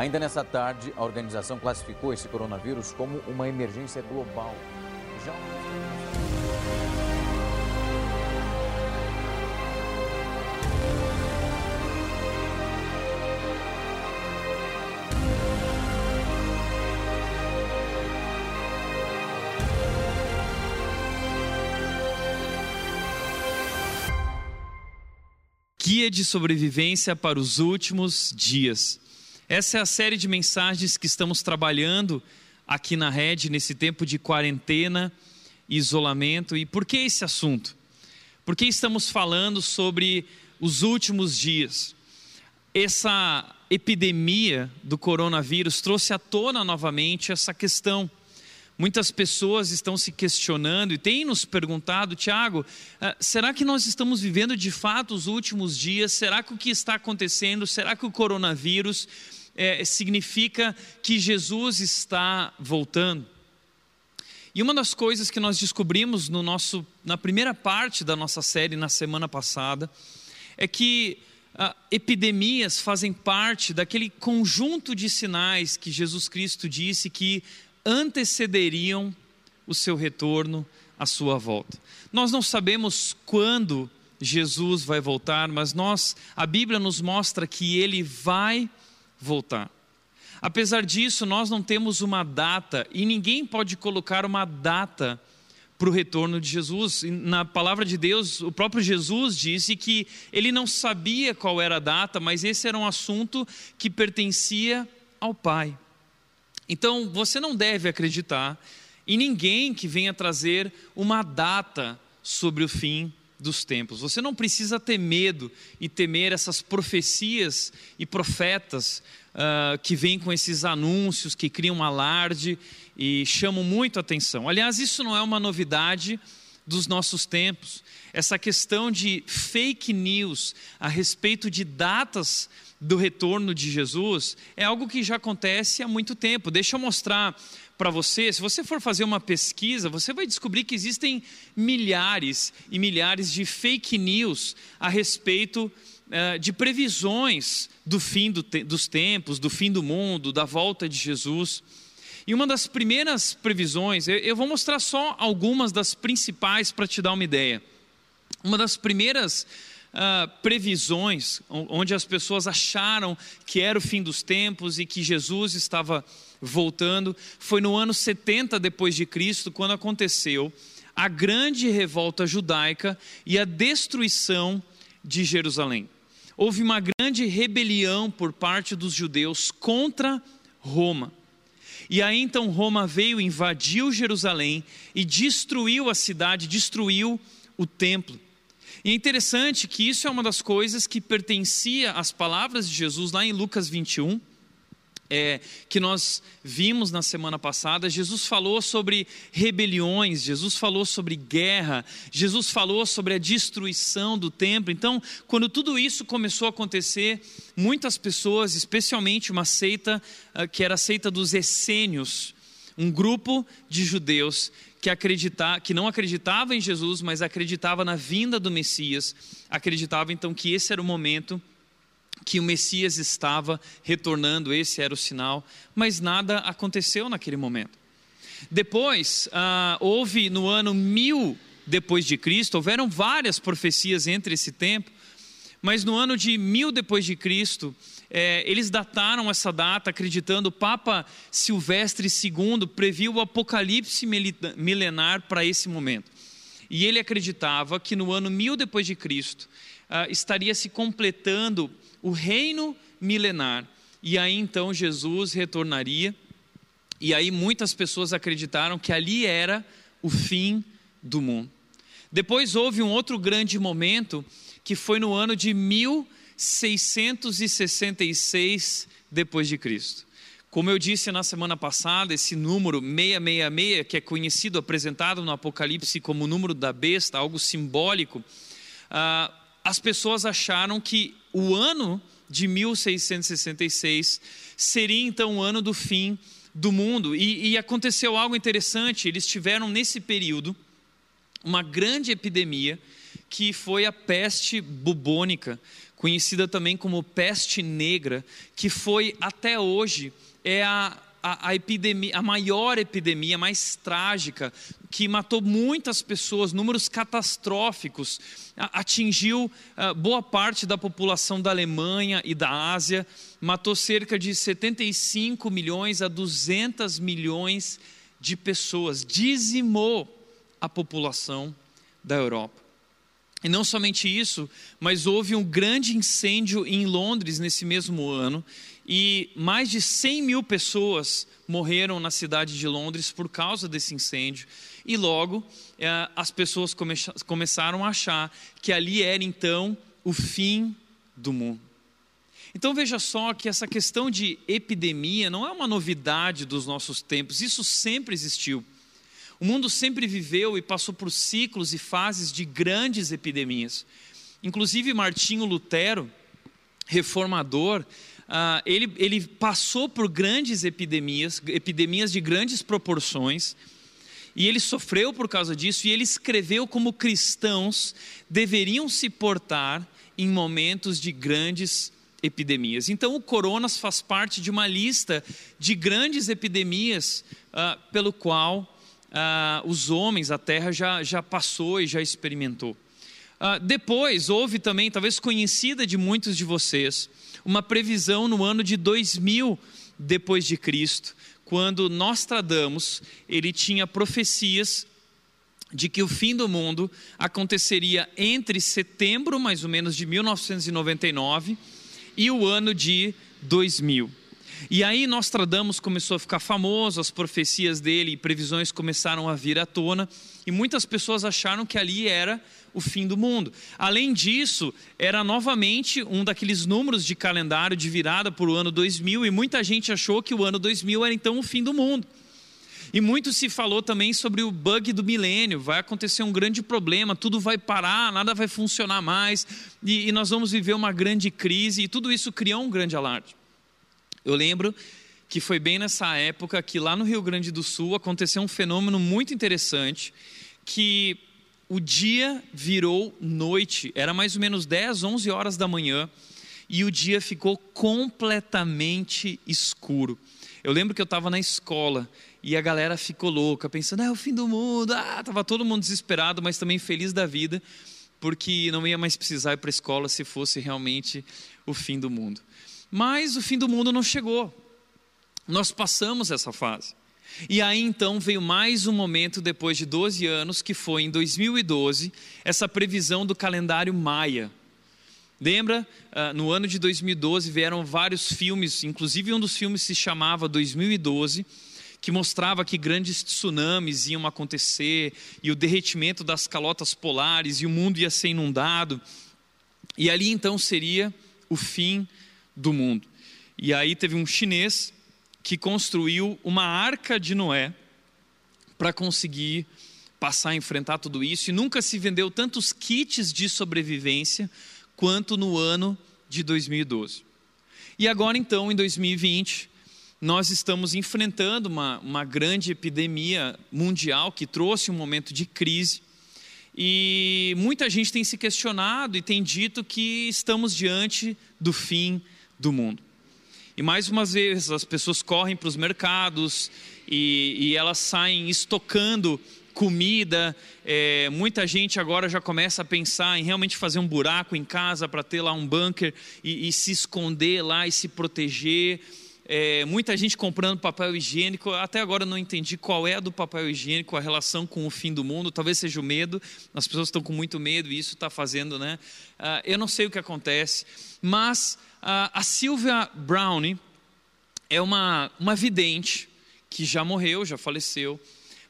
Ainda nessa tarde, a organização classificou esse coronavírus como uma emergência global. Já... Guia de sobrevivência para os últimos dias. Essa é a série de mensagens que estamos trabalhando aqui na rede nesse tempo de quarentena isolamento. E por que esse assunto? Porque estamos falando sobre os últimos dias. Essa epidemia do coronavírus trouxe à tona novamente essa questão Muitas pessoas estão se questionando e têm nos perguntado, Tiago, ah, será que nós estamos vivendo de fato os últimos dias? Será que o que está acontecendo, será que o coronavírus é, significa que Jesus está voltando? E uma das coisas que nós descobrimos no nosso, na primeira parte da nossa série na semana passada é que ah, epidemias fazem parte daquele conjunto de sinais que Jesus Cristo disse que antecederiam o seu retorno, a sua volta. Nós não sabemos quando Jesus vai voltar, mas nós, a Bíblia nos mostra que ele vai voltar. Apesar disso, nós não temos uma data e ninguém pode colocar uma data para o retorno de Jesus. Na palavra de Deus, o próprio Jesus disse que ele não sabia qual era a data, mas esse era um assunto que pertencia ao Pai. Então, você não deve acreditar em ninguém que venha trazer uma data sobre o fim dos tempos. Você não precisa ter medo e temer essas profecias e profetas uh, que vêm com esses anúncios, que criam alarde e chamam muito atenção. Aliás, isso não é uma novidade dos nossos tempos. Essa questão de fake news a respeito de datas do retorno de Jesus é algo que já acontece há muito tempo. Deixa eu mostrar para você, se você for fazer uma pesquisa, você vai descobrir que existem milhares e milhares de fake news a respeito uh, de previsões do fim do te dos tempos, do fim do mundo, da volta de Jesus. E uma das primeiras previsões, eu, eu vou mostrar só algumas das principais para te dar uma ideia. Uma das primeiras uh, previsões, onde as pessoas acharam que era o fim dos tempos e que Jesus estava voltando, foi no ano 70 depois de Cristo, quando aconteceu a grande revolta judaica e a destruição de Jerusalém. Houve uma grande rebelião por parte dos judeus contra Roma. E aí então Roma veio, invadiu Jerusalém e destruiu a cidade, destruiu o templo. E é interessante que isso é uma das coisas que pertencia às palavras de Jesus lá em Lucas 21, é, que nós vimos na semana passada, Jesus falou sobre rebeliões, Jesus falou sobre guerra, Jesus falou sobre a destruição do templo. Então, quando tudo isso começou a acontecer, muitas pessoas, especialmente uma seita uh, que era a seita dos essênios, um grupo de judeus que, acreditar, que não acreditava em Jesus, mas acreditava na vinda do Messias, acreditava então que esse era o momento que o Messias estava retornando, esse era o sinal, mas nada aconteceu naquele momento. Depois, ah, houve no ano mil depois de Cristo, houveram várias profecias entre esse tempo, mas no ano de mil depois de Cristo, é, eles dataram essa data acreditando o Papa Silvestre II previu o apocalipse milenar para esse momento. E ele acreditava que no ano mil depois de Cristo uh, estaria se completando o reino milenar. E aí então Jesus retornaria. E aí muitas pessoas acreditaram que ali era o fim do mundo. Depois houve um outro grande momento que foi no ano de mil 666 depois de Cristo. Como eu disse na semana passada, esse número 666, que é conhecido, apresentado no Apocalipse como o número da besta, algo simbólico, ah, as pessoas acharam que o ano de 1666 seria então o ano do fim do mundo. E, e aconteceu algo interessante, eles tiveram nesse período uma grande epidemia que foi a peste bubônica, conhecida também como peste negra, que foi até hoje é a, a, a, epidemia, a maior epidemia, mais trágica, que matou muitas pessoas, números catastróficos, atingiu uh, boa parte da população da Alemanha e da Ásia, matou cerca de 75 milhões a 200 milhões de pessoas, dizimou a população da Europa. E não somente isso, mas houve um grande incêndio em Londres nesse mesmo ano, e mais de 100 mil pessoas morreram na cidade de Londres por causa desse incêndio. E logo eh, as pessoas come começaram a achar que ali era então o fim do mundo. Então veja só que essa questão de epidemia não é uma novidade dos nossos tempos, isso sempre existiu. O mundo sempre viveu e passou por ciclos e fases de grandes epidemias. Inclusive, Martinho Lutero, reformador, uh, ele, ele passou por grandes epidemias, epidemias de grandes proporções, e ele sofreu por causa disso, e ele escreveu como cristãos deveriam se portar em momentos de grandes epidemias. Então, o coronas faz parte de uma lista de grandes epidemias uh, pelo qual ah, os homens, a terra já, já passou e já experimentou. Ah, depois, houve também, talvez conhecida de muitos de vocês, uma previsão no ano de 2000 depois de Cristo, quando Nostradamus, ele tinha profecias de que o fim do mundo aconteceria entre setembro, mais ou menos, de 1999 e o ano de 2000. E aí Nostradamus começou a ficar famoso, as profecias dele e previsões começaram a vir à tona, e muitas pessoas acharam que ali era o fim do mundo. Além disso, era novamente um daqueles números de calendário de virada para o ano 2000, e muita gente achou que o ano 2000 era então o fim do mundo. E muito se falou também sobre o bug do milênio. Vai acontecer um grande problema, tudo vai parar, nada vai funcionar mais, e, e nós vamos viver uma grande crise, e tudo isso criou um grande alarde. Eu lembro que foi bem nessa época que lá no Rio Grande do Sul aconteceu um fenômeno muito interessante, que o dia virou noite, era mais ou menos 10, 11 horas da manhã, e o dia ficou completamente escuro. Eu lembro que eu estava na escola e a galera ficou louca, pensando, é o fim do mundo, ah, estava todo mundo desesperado, mas também feliz da vida, porque não ia mais precisar ir para a escola se fosse realmente o fim do mundo. Mas o fim do mundo não chegou. Nós passamos essa fase. E aí então veio mais um momento depois de 12 anos, que foi em 2012, essa previsão do calendário Maia. Lembra? Uh, no ano de 2012 vieram vários filmes, inclusive um dos filmes se chamava 2012, que mostrava que grandes tsunamis iam acontecer e o derretimento das calotas polares e o mundo ia ser inundado. E ali então seria o fim do mundo. E aí teve um chinês que construiu uma arca de Noé para conseguir passar a enfrentar tudo isso e nunca se vendeu tantos kits de sobrevivência quanto no ano de 2012. E agora então, em 2020, nós estamos enfrentando uma, uma grande epidemia mundial que trouxe um momento de crise. E muita gente tem se questionado e tem dito que estamos diante do fim do mundo. E mais uma vez, as pessoas correm para os mercados e, e, elas saem estocando comida. É, muita gente agora já começa a pensar em realmente fazer um buraco em casa para ter lá um bunker e, e, se esconder lá e se proteger. É, muita gente comprando papel higiênico. Até agora não entendi qual é a do papel higiênico, a relação com o fim do mundo. Talvez seja o medo. As pessoas estão com muito medo e isso está fazendo, né? Ah, eu não sei o que acontece, mas a Sylvia Browne é uma, uma vidente que já morreu, já faleceu,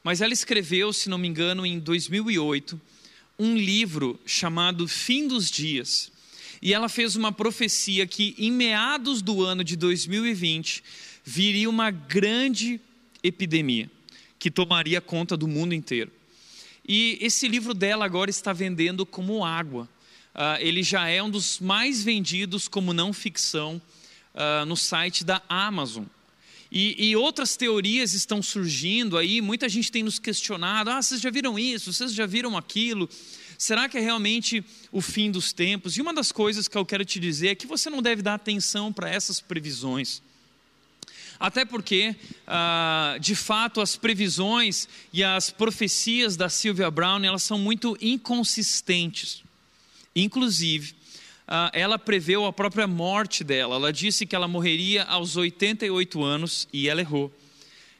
mas ela escreveu, se não me engano, em 2008, um livro chamado Fim dos Dias. E ela fez uma profecia que em meados do ano de 2020 viria uma grande epidemia que tomaria conta do mundo inteiro. E esse livro dela agora está vendendo como água uh, ele já é um dos mais vendidos como não ficção uh, no site da Amazon. E, e, outras teorias estão surgindo aí, muita gente tem nos questionado: ah, vocês já viram isso, vocês já viram aquilo? Será que é realmente o fim dos tempos? E uma das coisas que eu quero te dizer é que você não deve dar atenção para essas previsões. Até porque, ah, de fato, as previsões e as profecias da Sylvia Brown elas são muito inconsistentes. Inclusive, ah, ela preveu a própria morte dela. Ela disse que ela morreria aos 88 anos e ela errou.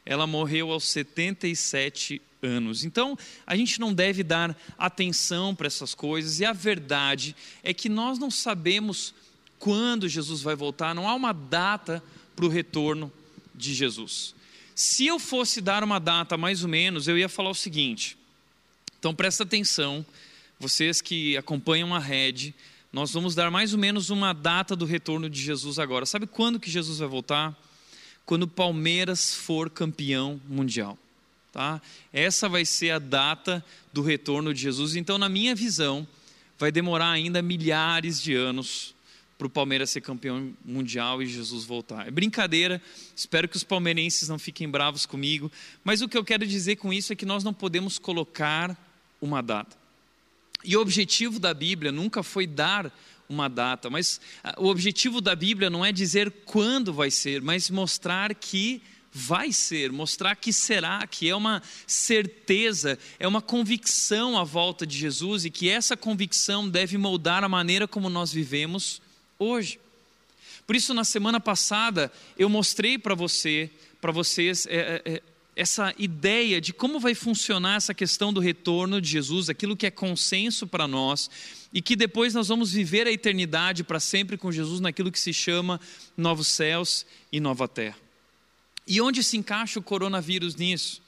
Ela morreu aos 77 anos. Então, a gente não deve dar atenção para essas coisas, e a verdade é que nós não sabemos quando Jesus vai voltar, não há uma data para o retorno de Jesus. Se eu fosse dar uma data mais ou menos, eu ia falar o seguinte. Então presta atenção, vocês que acompanham a rede, nós vamos dar mais ou menos uma data do retorno de Jesus agora. Sabe quando que Jesus vai voltar? Quando o Palmeiras for campeão mundial. Tá? Essa vai ser a data do retorno de Jesus. Então, na minha visão, vai demorar ainda milhares de anos para o Palmeiras ser campeão mundial e Jesus voltar. É brincadeira, espero que os palmeirenses não fiquem bravos comigo, mas o que eu quero dizer com isso é que nós não podemos colocar uma data. E o objetivo da Bíblia nunca foi dar uma data, mas ah, o objetivo da Bíblia não é dizer quando vai ser, mas mostrar que vai ser, mostrar que será, que é uma certeza, é uma convicção à volta de Jesus e que essa convicção deve moldar a maneira como nós vivemos hoje. Por isso, na semana passada, eu mostrei para você, para vocês, é, é, é, essa ideia de como vai funcionar essa questão do retorno de Jesus, aquilo que é consenso para nós, e que depois nós vamos viver a eternidade para sempre com Jesus naquilo que se chama novos céus e nova terra. E onde se encaixa o coronavírus nisso?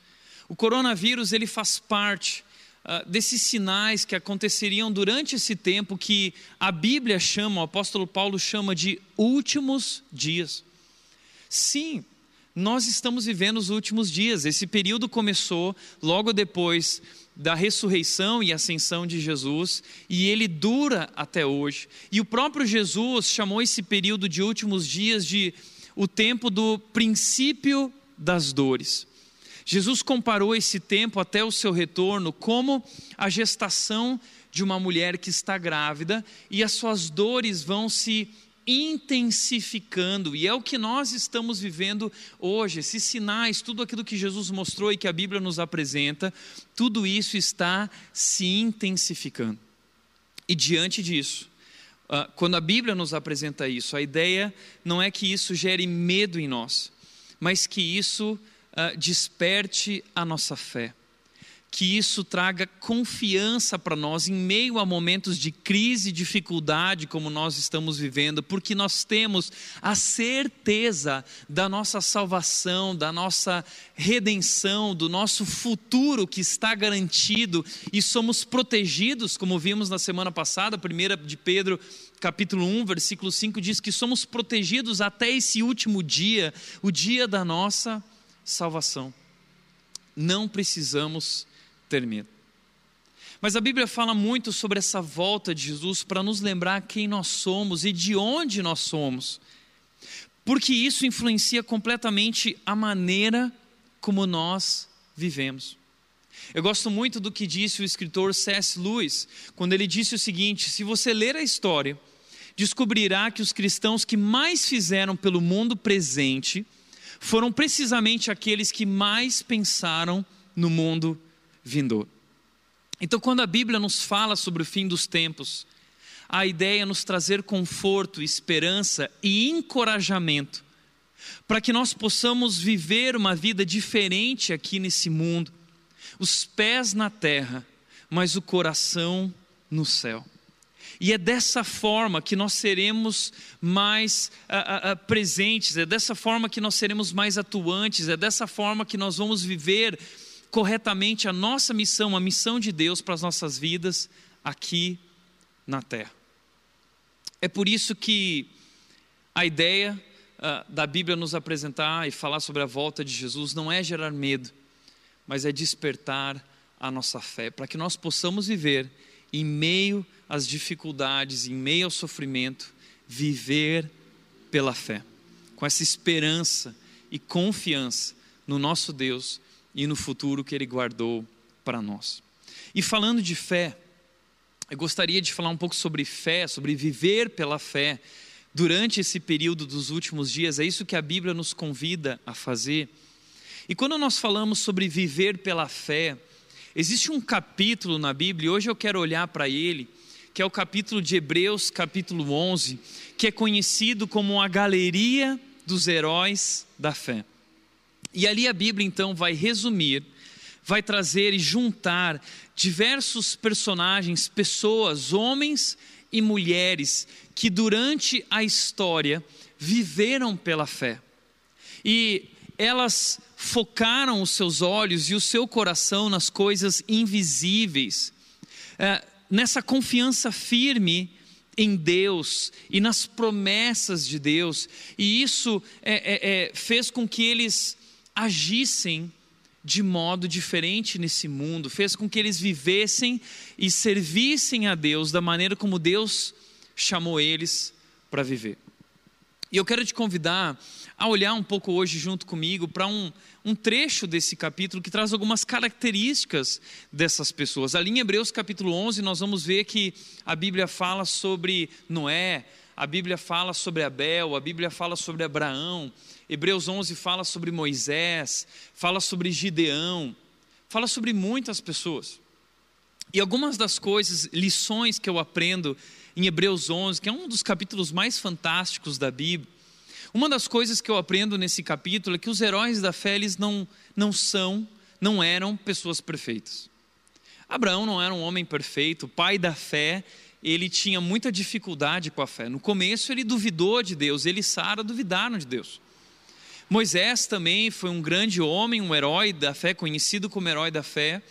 O coronavírus ele faz parte uh, desses sinais que aconteceriam durante esse tempo que a Bíblia chama, o apóstolo Paulo chama de últimos dias. Sim, nós estamos vivendo os últimos dias. Esse período começou logo depois da ressurreição e ascensão de Jesus, e ele dura até hoje. E o próprio Jesus chamou esse período de últimos dias de o tempo do princípio das dores. Jesus comparou esse tempo até o seu retorno como a gestação de uma mulher que está grávida e as suas dores vão se intensificando, e é o que nós estamos vivendo hoje. Esses sinais, tudo aquilo que Jesus mostrou e que a Bíblia nos apresenta, tudo isso está se intensificando. E diante disso, ah, quando a Bíblia nos apresenta isso, a ideia não é que isso gere medo em nós, mas que isso uh, desperte a nossa fé. Que isso traga confiança para nós em meio a momentos de crise e dificuldade como nós estamos vivendo, porque nós temos a certeza da nossa salvação, da nossa redenção, do nosso futuro que está garantido e somos protegidos, como vimos na semana passada, 1 de Pedro capítulo 1, versículo 5 diz que somos protegidos até esse último dia, o dia da nossa salvação. Não precisamos ter medo. Mas a Bíblia fala muito sobre essa volta de Jesus para nos lembrar quem nós somos e de onde nós somos, porque isso influencia completamente a maneira como nós vivemos. Eu gosto muito do que disse o escritor C.S. Lewis, quando ele disse o seguinte: se você ler a história, descobrirá que os cristãos que mais fizeram pelo mundo presente foram precisamente aqueles que mais pensaram no mundo vindouro. Então, quando a Bíblia nos fala sobre o fim dos tempos, a ideia é nos trazer conforto, esperança e encorajamento para que nós possamos viver uma vida diferente aqui nesse mundo, os pés na terra, mas o coração no céu. E é dessa forma que nós seremos mais uh, uh, presentes, é dessa forma que nós seremos mais atuantes, é dessa forma que nós vamos viver corretamente a nossa missão, a missão de Deus para as nossas vidas aqui na terra. É por isso que a ideia uh, da Bíblia nos apresentar e falar sobre a volta de Jesus não é gerar medo, mas é despertar a nossa fé, para que nós possamos viver em meio às dificuldades, em meio ao sofrimento, viver pela fé, com essa esperança e confiança no nosso Deus e no futuro que Ele guardou para nós. E falando de fé, Eu gostaria de falar um pouco sobre fé, sobre viver pela fé durante esse período dos últimos dias. É isso que a Bíblia nos convida a fazer. E quando nós falamos sobre viver pela fé, existe um capítulo na Bíblia, e hoje eu quero olhar para ele, que é o capítulo de Hebreus, capítulo 11, que é conhecido como a galeria dos heróis da fé. E ali a Bíblia então vai resumir, vai trazer e juntar diversos personagens, pessoas, homens e mulheres que durante a história viveram pela fé. E elas focaram os seus olhos e o seu coração nas coisas invisíveis, é, nessa confiança firme em Deus e nas promessas de Deus, e isso é, é, é, fez com que eles agissem de modo diferente nesse mundo, fez com que eles vivessem e servissem a Deus da maneira como Deus chamou eles para viver. E eu quero te convidar a olhar um pouco hoje junto comigo para um, um trecho desse capítulo que traz algumas características dessas pessoas. Ali em Hebreus capítulo 11, nós vamos ver que a Bíblia fala sobre Noé, a Bíblia fala sobre Abel, a Bíblia fala sobre Abraão, Hebreus 11 fala sobre Moisés, fala sobre Gideão, fala sobre muitas pessoas. E algumas das coisas, lições que eu aprendo em Hebreus 11, que é um dos capítulos mais fantásticos da Bíblia, uma das coisas que eu aprendo nesse capítulo é que os heróis da fé eles não, não são, não eram pessoas perfeitas. Abraão não era um homem perfeito, pai da fé, ele tinha muita dificuldade com a fé. No começo ele duvidou de Deus, ele e Sara duvidaram de Deus. Moisés também foi um grande homem, um herói da fé, conhecido como herói da fé,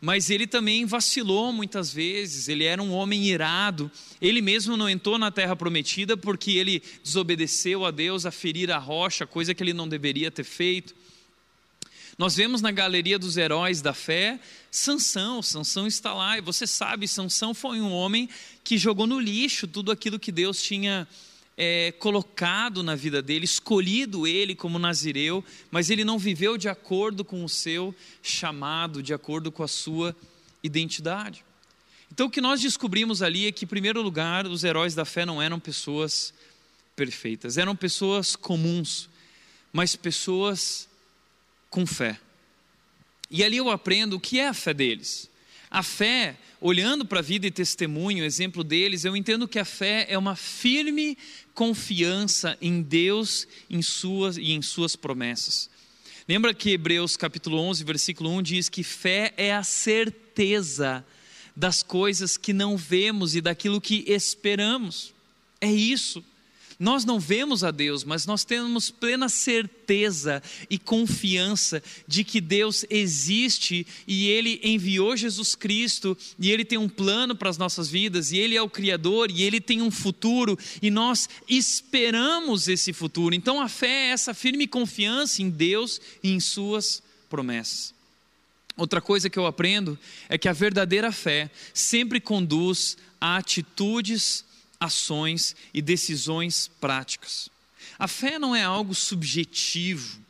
mas ele também vacilou muitas vezes, ele era um homem irado, ele mesmo não entrou na terra prometida porque ele desobedeceu a Deus a ferir a rocha, coisa que ele não deveria ter feito. Nós vemos na galeria dos heróis da fé Sansão, Sansão está lá, e você sabe, Sansão foi um homem que jogou no lixo tudo aquilo que Deus tinha é, colocado na vida dele, escolhido ele como nazireu, mas ele não viveu de acordo com o seu chamado, de acordo com a sua identidade. Então o que nós descobrimos ali é que, em primeiro lugar, os heróis da fé não eram pessoas perfeitas, eram pessoas comuns, mas pessoas com fé. E ali eu aprendo o que é a fé deles. A fé, olhando para a vida e testemunho, exemplo deles, eu entendo que a fé é uma firme confiança em Deus em suas, e em suas promessas. Lembra que Hebreus capítulo 11, versículo 1 diz que fé é a certeza das coisas que não vemos e daquilo que esperamos. É isso. Nós não vemos a Deus, mas nós temos plena certeza e confiança de que Deus existe e Ele enviou Jesus Cristo e Ele tem um plano para as nossas vidas e Ele é o Criador e Ele tem um futuro e nós esperamos esse futuro. Então a fé é essa firme confiança em Deus e em Suas promessas. Outra coisa que eu aprendo é que a verdadeira fé sempre conduz a atitudes ações e decisões práticas. A fé não é algo subjetivo.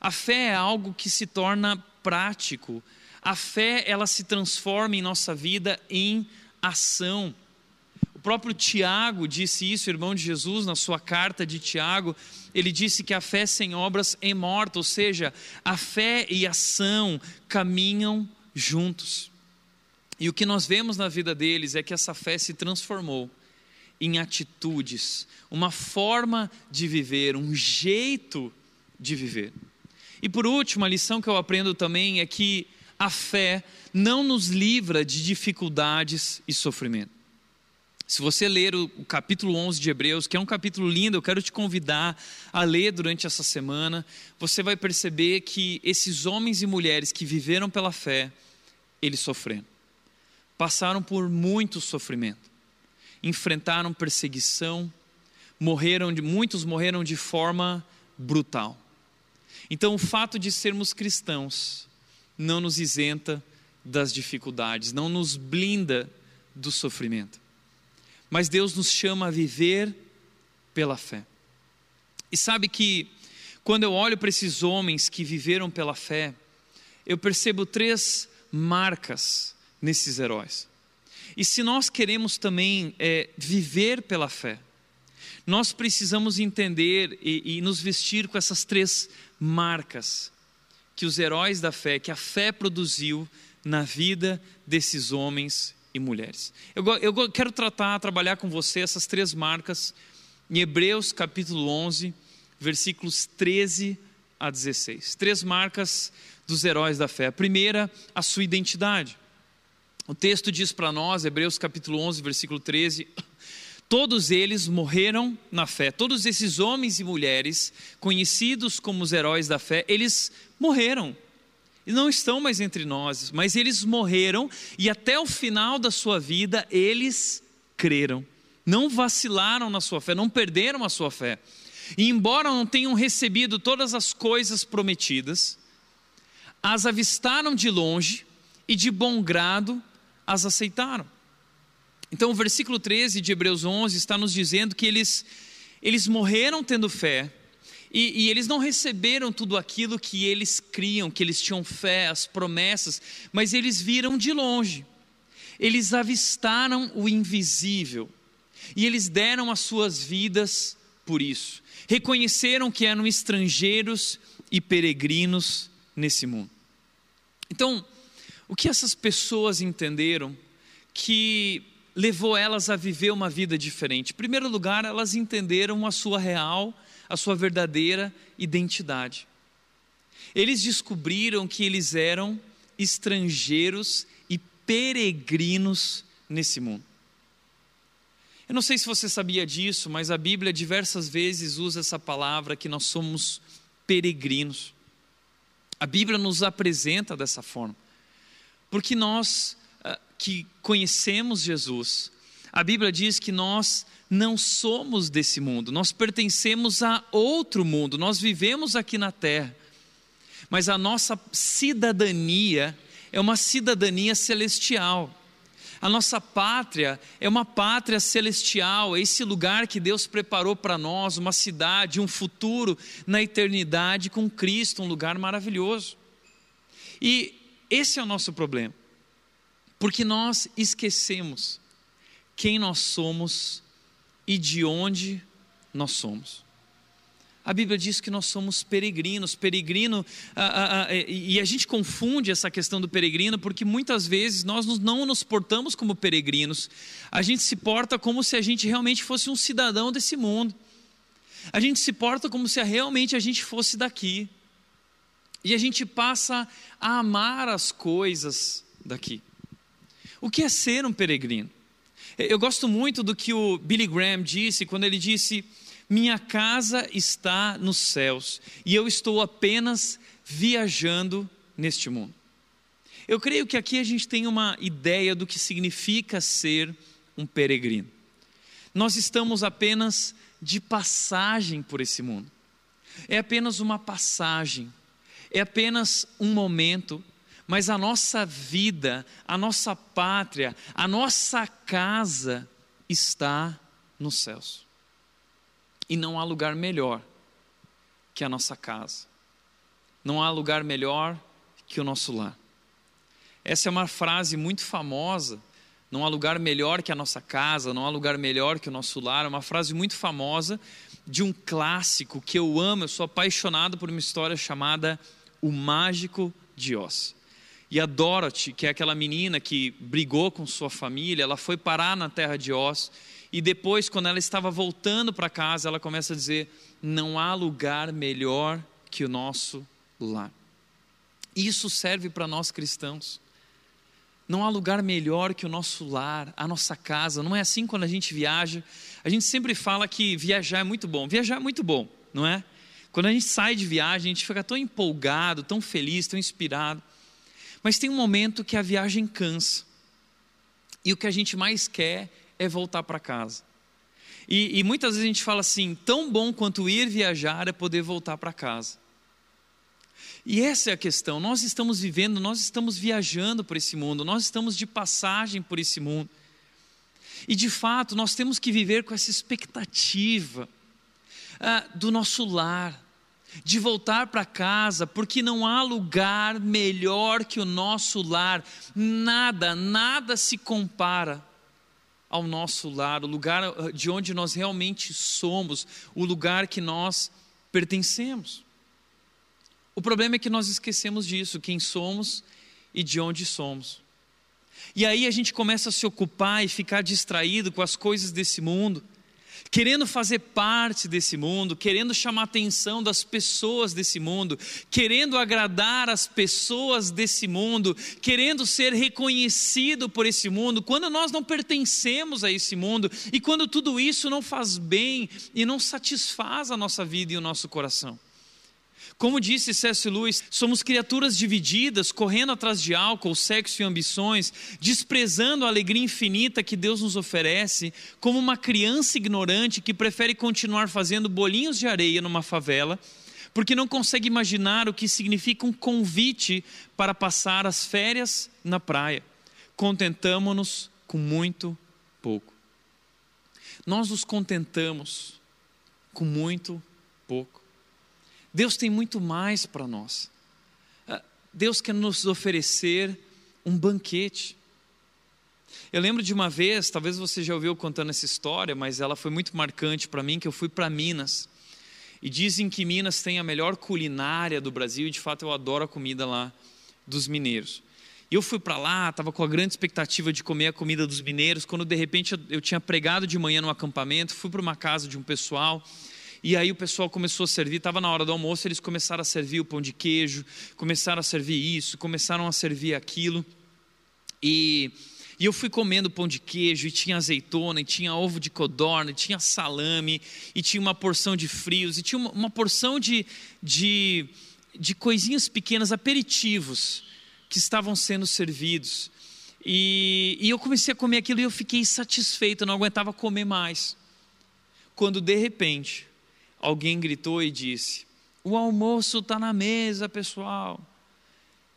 A fé é algo que se torna prático. A fé, ela se transforma em nossa vida em ação. O próprio Tiago disse isso, irmão de Jesus, na sua carta de Tiago, ele disse que a fé sem obras é morta, ou seja, a fé e ação caminham juntos. E o que nós vemos na vida deles é que essa fé se transformou em atitudes, uma forma de viver, um jeito de viver. E por último, a lição que eu aprendo também é que a fé não nos livra de dificuldades e sofrimento. Se você ler o, capítulo 11 de Hebreus, que é um capítulo lindo, eu quero te convidar a ler durante essa semana, você vai perceber que esses homens e mulheres que viveram pela fé, eles sofreram. Passaram por muito sofrimento enfrentaram perseguição, morreram de, muitos morreram de forma brutal. Então, o fato de sermos cristãos não nos isenta das dificuldades, não nos blinda do sofrimento. Mas Deus nos chama a viver pela fé. E sabe que quando eu olho para esses homens que viveram pela fé, eu percebo três marcas nesses heróis. E se nós queremos também é, viver pela fé, nós precisamos entender e, e nos vestir com essas três marcas que os heróis da fé, que a fé produziu na vida desses homens e mulheres. Eu, eu quero tratar, trabalhar com você essas três marcas em Hebreus capítulo 11, versículos 13 a 16. Três marcas dos heróis da fé. A primeira, a sua identidade. O texto diz para nós, Hebreus capítulo 11, versículo 13, todos eles morreram na fé. Todos esses homens e mulheres, conhecidos como os heróis da fé, eles morreram. E não estão mais entre nós, mas eles morreram e até o final da sua vida eles creram. Não vacilaram na sua fé, não perderam a sua fé. E embora não tenham recebido todas as coisas prometidas, as avistaram de longe e de bom grado as aceitaram. Então, o versículo 13 de Hebreus 11 está nos dizendo que eles, eles morreram tendo fé, e, e, eles não receberam tudo aquilo que eles criam, que eles tinham fé, as promessas, mas eles viram de longe, eles avistaram o invisível, e eles deram as suas vidas por isso, reconheceram que eram estrangeiros e peregrinos nesse mundo. Então, o que essas pessoas entenderam que levou elas a viver uma vida diferente? Em primeiro lugar, elas entenderam a sua real, a sua verdadeira identidade. Eles descobriram que eles eram estrangeiros e peregrinos nesse mundo. Eu não sei se você sabia disso, mas a Bíblia diversas vezes usa essa palavra que nós somos peregrinos. A Bíblia nos apresenta dessa forma. Porque nós ah, que conhecemos Jesus, a Bíblia diz que nós não somos desse mundo, nós pertencemos a outro mundo, nós vivemos aqui na terra, mas a nossa cidadania é uma cidadania celestial. A nossa pátria é uma pátria celestial, é esse lugar que Deus preparou para nós, uma cidade, um futuro na eternidade com Cristo, um lugar maravilhoso. E esse é o nosso problema. Porque nós esquecemos quem nós somos e de onde nós somos. A Bíblia diz que nós somos peregrinos, peregrino, e a gente confunde essa questão do peregrino porque muitas vezes nós não nos portamos como peregrinos, a gente se porta como se a gente realmente fosse um cidadão desse mundo, a gente se porta como se realmente a gente fosse daqui. E a gente passa a amar as coisas daqui. O que é ser um peregrino? Eu gosto muito do que o Billy Graham disse quando ele disse: Minha casa está nos céus e eu estou apenas viajando neste mundo. Eu creio que aqui a gente tem uma ideia do que significa ser um peregrino. Nós estamos apenas de passagem por esse mundo. É apenas uma passagem é apenas um momento, mas a nossa vida, a nossa pátria, a nossa casa está nos céus. E não há lugar melhor que a nossa casa. Não há lugar melhor que o nosso lar. Essa é uma frase muito famosa. Não há lugar melhor que a nossa casa, não há lugar melhor que o nosso lar. É uma frase muito famosa de um clássico que eu amo. Eu sou apaixonado por uma história chamada o Mágico de Oz. E a Dorothy, que é aquela menina que brigou com sua família, ela foi parar na terra de Oz. E depois, quando ela estava voltando para casa, ela começa a dizer: Não há lugar melhor que o nosso lar. Isso serve para nós cristãos. Não há lugar melhor que o nosso lar, a nossa casa. Não é assim quando a gente viaja. A gente sempre fala que viajar é muito bom. Viajar é muito bom, não é? Quando a gente sai de viagem, a gente fica tão empolgado, tão feliz, tão inspirado. Mas tem um momento que a viagem cansa. E o que a gente mais quer é voltar para casa. E, e, muitas vezes a gente fala assim: tão bom quanto ir viajar é poder voltar para casa. E essa é a questão. Nós estamos vivendo, nós estamos viajando por esse mundo, nós estamos de passagem por esse mundo. E de fato, nós temos que viver com essa expectativa ah, do nosso lar. de voltar para casa, porque não há lugar melhor que o nosso lar. Nada, nada se compara ao nosso lar, o lugar ah, de onde nós realmente somos, o lugar que nós pertencemos. O problema é que nós esquecemos disso, quem somos e de onde somos. E aí a gente começa a se ocupar e ficar distraído com as coisas desse mundo querendo fazer parte desse mundo, querendo chamar a atenção das pessoas desse mundo, querendo agradar as pessoas desse mundo, querendo ser reconhecido por esse mundo, quando nós não pertencemos a esse mundo e quando tudo isso não faz bem e não satisfaz a nossa vida e o nosso coração. Como disse C.S. Lewis, somos criaturas divididas, correndo atrás de álcool, sexo e ambições, desprezando a alegria infinita que Deus nos oferece, como uma criança ignorante que prefere continuar fazendo bolinhos de areia numa favela, porque não consegue imaginar o que significa um convite para passar as férias na praia. Contentamo-nos com muito pouco. Nós nos contentamos com muito pouco. Deus tem muito mais para nós. Ah, Deus quer nos oferecer um banquete. Eu lembro de uma vez, talvez você já ouviu contando essa história, mas ela foi muito marcante para mim, que eu fui para Minas. E dizem que Minas tem a melhor culinária do Brasil, e de fato eu adoro a comida lá dos mineiros. E eu fui para lá, estava com a grande expectativa de comer a comida dos mineiros, quando de repente eu, eu tinha pregado de manhã no acampamento, fui para uma casa de um pessoal, e aí o pessoal começou a servir, estava na hora do almoço, eles começaram a servir o pão de queijo, começaram a servir isso, começaram a servir aquilo. E, e eu fui comendo pão de queijo, e tinha azeitona, e tinha ovo de codorna, e tinha salame, e tinha uma porção de frios, e tinha uma, uma porção de, de, de coisinhas pequenas, aperitivos, que estavam sendo servidos. E, e eu comecei a comer aquilo e eu fiquei satisfeito, eu não aguentava comer mais. Quando de repente, alguém gritou e disse: O almoço está na mesa, pessoal.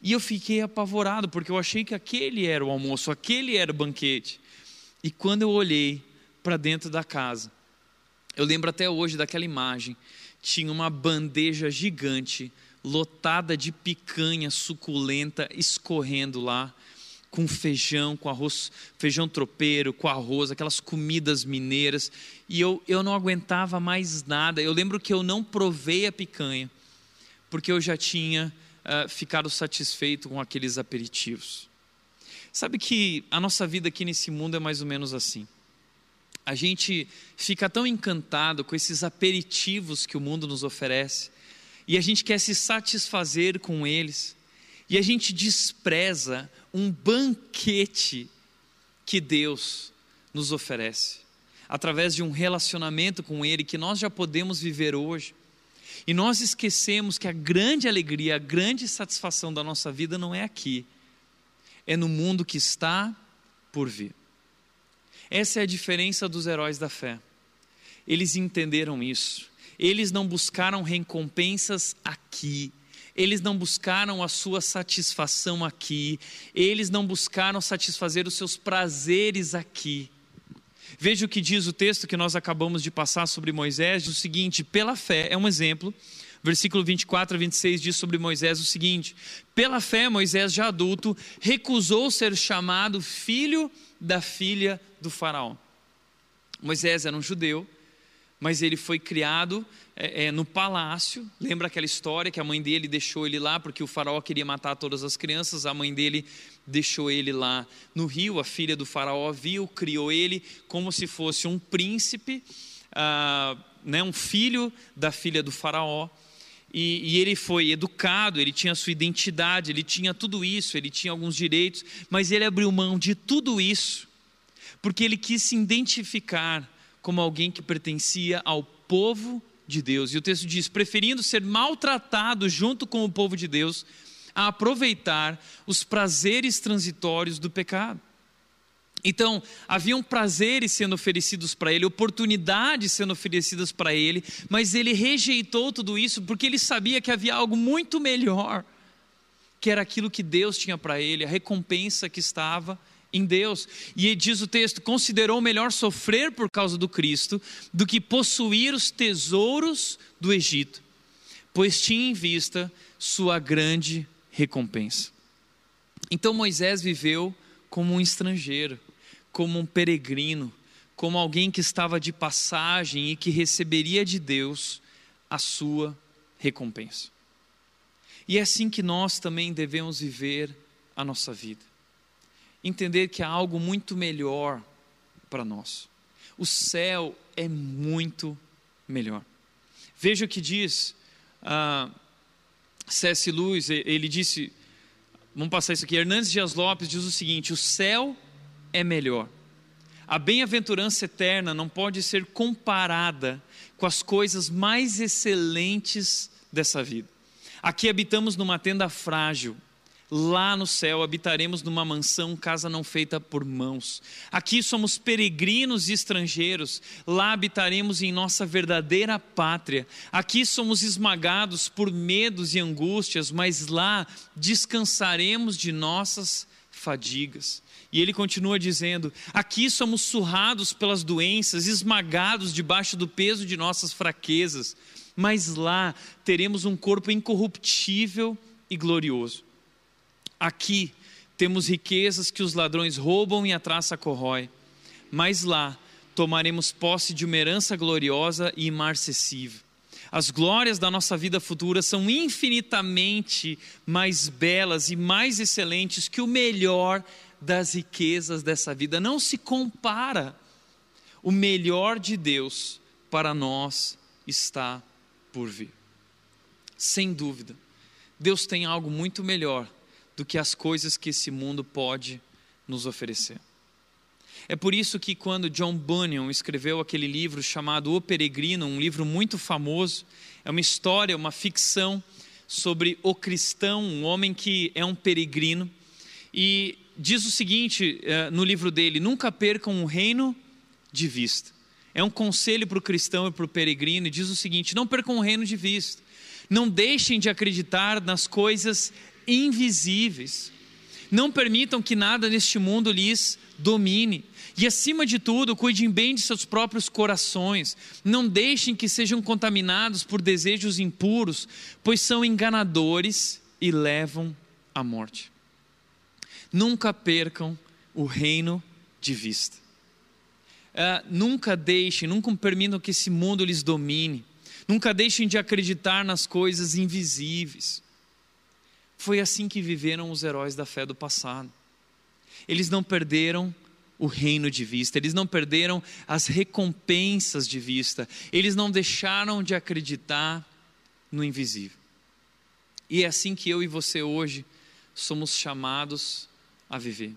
E eu fiquei apavorado, porque eu achei que aquele era o almoço, aquele era o banquete. E quando eu olhei para dentro da casa, eu lembro até hoje daquela imagem: tinha uma bandeja gigante, lotada de picanha suculenta escorrendo lá com feijão, com arroz, feijão tropeiro, com arroz, aquelas comidas mineiras, e eu, eu não aguentava mais nada. Eu lembro que eu não provei a picanha, porque eu já tinha uh, ficado satisfeito com aqueles aperitivos. Sabe que a nossa vida aqui nesse mundo é mais ou menos assim. A gente fica tão encantado com esses aperitivos que o mundo nos oferece, e a gente quer se satisfazer com eles, e a gente despreza um banquete que Deus nos oferece, através de um relacionamento com Ele que nós já podemos viver hoje. E nós esquecemos que a grande alegria, a grande satisfação da nossa vida não é aqui, é no mundo que está por vir. Essa é a diferença dos heróis da fé. Eles entenderam isso. Eles não buscaram recompensas aqui, eles não buscaram a sua satisfação aqui, eles não buscaram satisfazer os seus prazeres aqui. Veja o que diz o texto que nós acabamos de passar sobre Moisés, o seguinte: pela fé, é um exemplo, versículo 24 a 26 diz sobre Moisés o seguinte: pela fé, Moisés, já adulto, recusou ser chamado filho da filha do Faraó. Moisés era um judeu, mas ele foi criado é, é, no palácio. Lembra aquela história que a mãe dele deixou ele lá porque o faraó queria matar todas as crianças? A mãe dele deixou ele lá no rio. A filha do faraó viu, criou ele como se fosse um príncipe, ah, né, um filho da filha do faraó. E, e, ele foi educado, ele tinha sua identidade, ele tinha tudo isso, ele tinha alguns direitos, mas ele abriu mão de tudo isso, porque ele quis se identificar como alguém que pertencia ao povo de Deus. E o texto diz: preferindo ser maltratado junto com o povo de Deus, a aproveitar os prazeres transitórios do pecado. Então, haviam prazeres sendo oferecidos para ele, oportunidades sendo oferecidas para ele, mas ele rejeitou tudo isso porque ele sabia que havia algo muito melhor, que era aquilo que Deus tinha para ele, a recompensa que estava em Deus. E diz o texto: considerou melhor sofrer por causa do Cristo do que possuir os tesouros do Egito, pois tinha em vista sua grande recompensa. Então Moisés viveu como um estrangeiro, como um peregrino, como alguém que estava de passagem e que receberia de Deus a sua recompensa. E é assim que nós também devemos viver a nossa vida. Entender que há algo muito melhor para nós. O céu é muito melhor. Veja o que diz ah, C.S. Lewis, ele disse, vamos passar isso aqui, Hernandes Dias Lopes diz o seguinte: o céu é melhor. A bem-aventurança eterna não pode ser comparada com as coisas mais excelentes dessa vida. Aqui habitamos numa tenda frágil, Lá no céu habitaremos numa mansão, casa não feita por mãos. Aqui somos peregrinos e estrangeiros, lá habitaremos em nossa verdadeira pátria. Aqui somos esmagados por medos e angústias, mas lá descansaremos de nossas fadigas. E ele continua dizendo: aqui somos surrados pelas doenças, esmagados debaixo do peso de nossas fraquezas, mas lá teremos um corpo incorruptível e glorioso. Aqui temos riquezas que os ladrões roubam e a traça corrói, mas lá tomaremos posse de uma herança gloriosa e imarcessível. As glórias da nossa vida futura são infinitamente mais belas e mais excelentes que o melhor das riquezas dessa vida. Não se compara. O melhor de Deus para nós está por vir. Sem dúvida, Deus tem algo muito melhor do que as coisas que esse mundo pode nos oferecer. É por isso que, quando John Bunyan escreveu aquele livro chamado O Peregrino, um livro muito famoso, é uma história, uma ficção sobre o cristão, um homem que é um peregrino, e diz o seguinte eh, no livro dele: nunca percam o reino de vista. É um conselho para o cristão e para o peregrino, e diz o seguinte: não percam o reino de vista. Não deixem de acreditar nas coisas invisíveis. Não permitam que nada neste mundo lhes domine. E acima de tudo, cuidem bem de seus próprios corações. Não deixem que sejam contaminados por desejos impuros, pois são enganadores e levam à morte. Nunca percam o reino de vista. Uh, nunca deixem, nunca permitam que esse mundo lhes domine. Nunca deixem de acreditar nas coisas invisíveis. Foi assim que viveram os heróis da fé do passado. Eles não perderam o reino de vista, eles não perderam as recompensas de vista, eles não deixaram de acreditar no invisível. E é assim que eu e você hoje somos chamados a viver.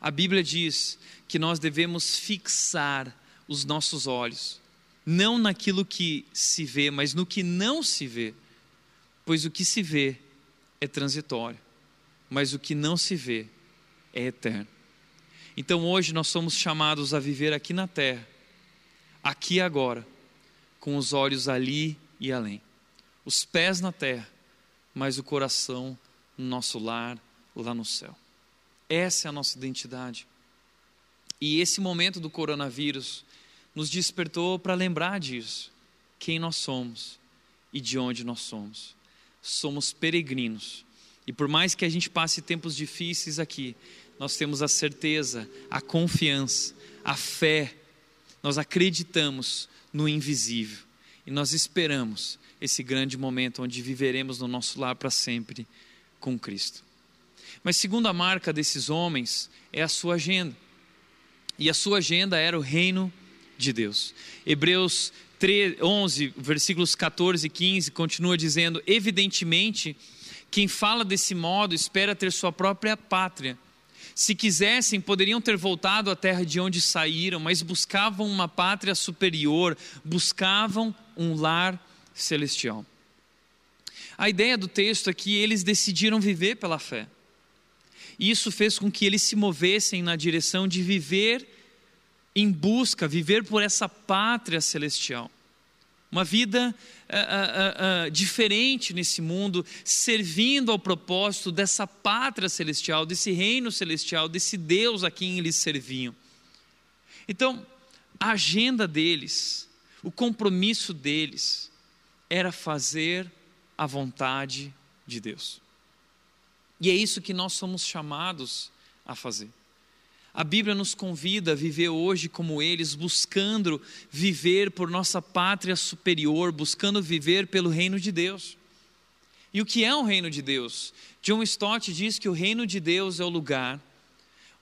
A Bíblia diz que nós devemos fixar os nossos olhos, não naquilo que se vê, mas no que não se vê, pois o que se vê é transitório, mas o que não se vê é eterno. Então hoje nós somos chamados a viver aqui na terra, aqui agora, com os olhos ali e além, os pés na terra, mas o coração no nosso lar, lá no céu. Essa é a nossa identidade. E esse momento do coronavírus nos despertou para lembrar disso, quem nós somos e de onde nós somos somos peregrinos. E por mais que a gente passe tempos difíceis aqui, nós temos a certeza, a confiança, a fé, nós acreditamos no invisível e nós esperamos esse grande momento onde viveremos no nosso lar para sempre com Cristo. Mas segunda marca desses homens é a sua agenda. E a sua agenda era o reino de Deus. Hebreus 11, versículos 14 e 15, continua dizendo: Evidentemente, quem fala desse modo espera ter sua própria pátria. Se quisessem, poderiam ter voltado à terra de onde saíram, mas buscavam uma pátria superior, buscavam um lar celestial. A ideia do texto é que eles decidiram viver pela fé. E isso fez com que eles se movessem na direção de viver em busca, viver por essa pátria celestial. Uma vida uh, uh, uh, diferente nesse mundo, servindo ao propósito dessa pátria celestial, desse reino celestial, desse Deus a quem eles serviam. Então, a agenda deles, o compromisso deles, era fazer a vontade de Deus. E é isso que nós somos chamados a fazer. A Bíblia nos convida a viver hoje como eles, buscando viver por nossa pátria superior, buscando viver pelo reino de Deus. E o que é o reino de Deus? John Stott diz que o reino de Deus é o lugar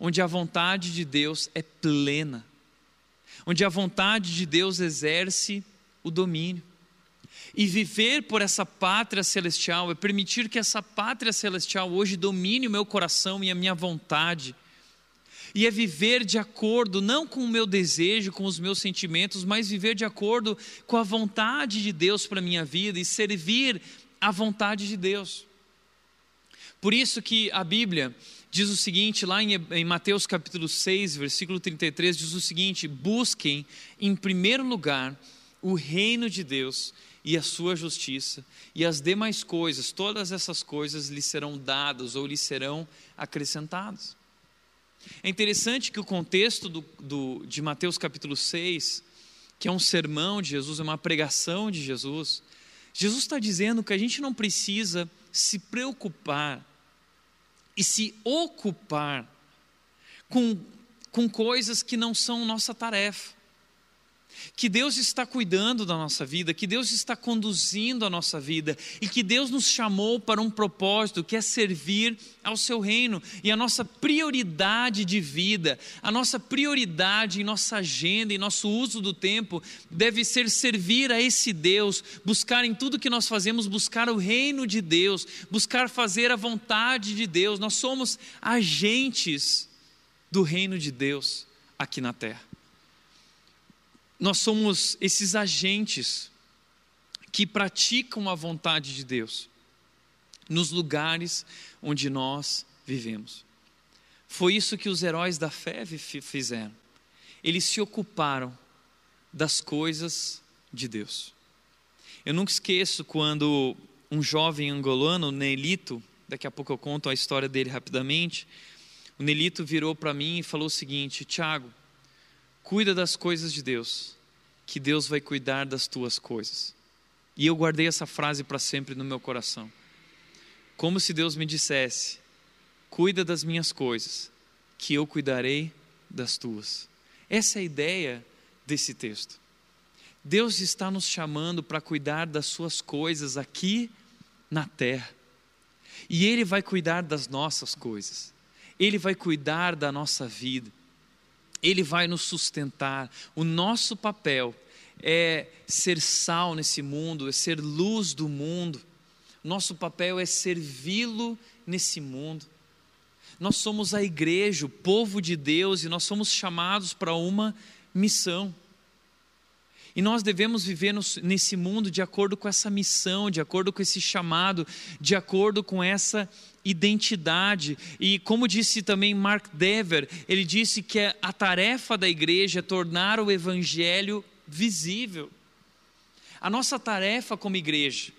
onde a vontade de Deus é plena, onde a vontade de Deus exerce o domínio. E viver por essa pátria celestial é permitir que essa pátria celestial hoje domine o meu coração e a minha vontade. E é viver de acordo, não com o meu desejo, com os meus sentimentos, mas viver de acordo com a vontade de Deus para a minha vida e servir a vontade de Deus. Por isso que a Bíblia diz o seguinte, lá em, Mateus capítulo 6, versículo 33, diz o seguinte: busquem em primeiro lugar o reino de Deus e a sua justiça, e as demais coisas, todas essas coisas lhe serão dadas ou lhe serão acrescentadas. É interessante que o contexto do, do, de Mateus capítulo 6, que é um sermão de Jesus, é uma pregação de Jesus, Jesus está dizendo que a gente não precisa se preocupar e se ocupar com, com coisas que não são nossa tarefa que Deus está cuidando da nossa vida, que Deus está conduzindo a nossa vida e que Deus nos chamou para um propósito que é servir ao seu reino. E a nossa prioridade de vida, a nossa prioridade em nossa agenda, em nosso uso do tempo, deve ser servir a esse Deus, buscar em tudo que nós fazemos, buscar o reino de Deus, buscar fazer a vontade de Deus. Nós somos agentes do reino de Deus aqui na terra nós somos esses agentes que praticam a vontade de Deus nos lugares onde nós vivemos. Foi isso que os heróis da fé fizeram. Eles se ocuparam das coisas de Deus. Eu nunca esqueço quando um jovem angolano, Nelito, daqui a pouco eu conto a história dele rapidamente. O Nelito virou para mim e falou o seguinte: Tiago, Cuida das coisas de Deus, que Deus vai cuidar das tuas coisas. E eu guardei essa frase para sempre no meu coração. Como se Deus me dissesse: Cuida das minhas coisas, que eu cuidarei das tuas. Essa é a ideia desse texto. Deus está nos chamando para cuidar das suas coisas aqui na terra. E Ele vai cuidar das nossas coisas. Ele vai cuidar da nossa vida. Ele vai nos sustentar. O nosso papel é ser sal nesse mundo, é ser luz do mundo. Nosso papel é servi-lo nesse mundo. Nós somos a igreja, o povo de Deus, e nós somos chamados para uma missão. E nós devemos viver nesse mundo de acordo com essa missão, de acordo com esse chamado, de acordo com essa identidade. E como disse também Mark Dever, ele disse que a tarefa da igreja é tornar o evangelho visível. A nossa tarefa como igreja,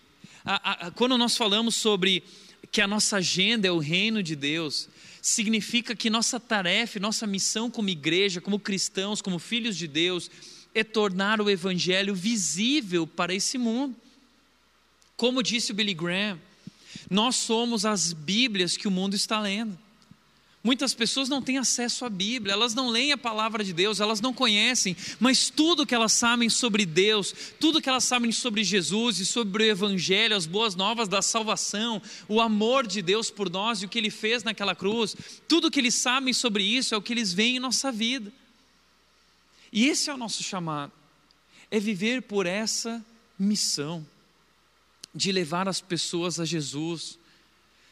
a, a, quando nós falamos sobre que a nossa agenda é o reino de Deus, significa que nossa tarefa, nossa missão como igreja, como cristãos, como filhos de Deus, é tornar o evangelho visível para esse mundo. Como disse o Billy Graham, nós somos as Bíblias que o mundo está lendo. Muitas pessoas não têm acesso à Bíblia, elas não leem a palavra de Deus, elas não conhecem, mas tudo que elas sabem sobre Deus, tudo que elas sabem sobre Jesus e sobre o Evangelho, as boas novas da salvação, o amor de Deus por nós e o que Ele fez naquela cruz, tudo que eles sabem sobre isso é o que eles veem em nossa vida. E esse é o nosso chamado, é viver por essa missão de levar as pessoas a Jesus,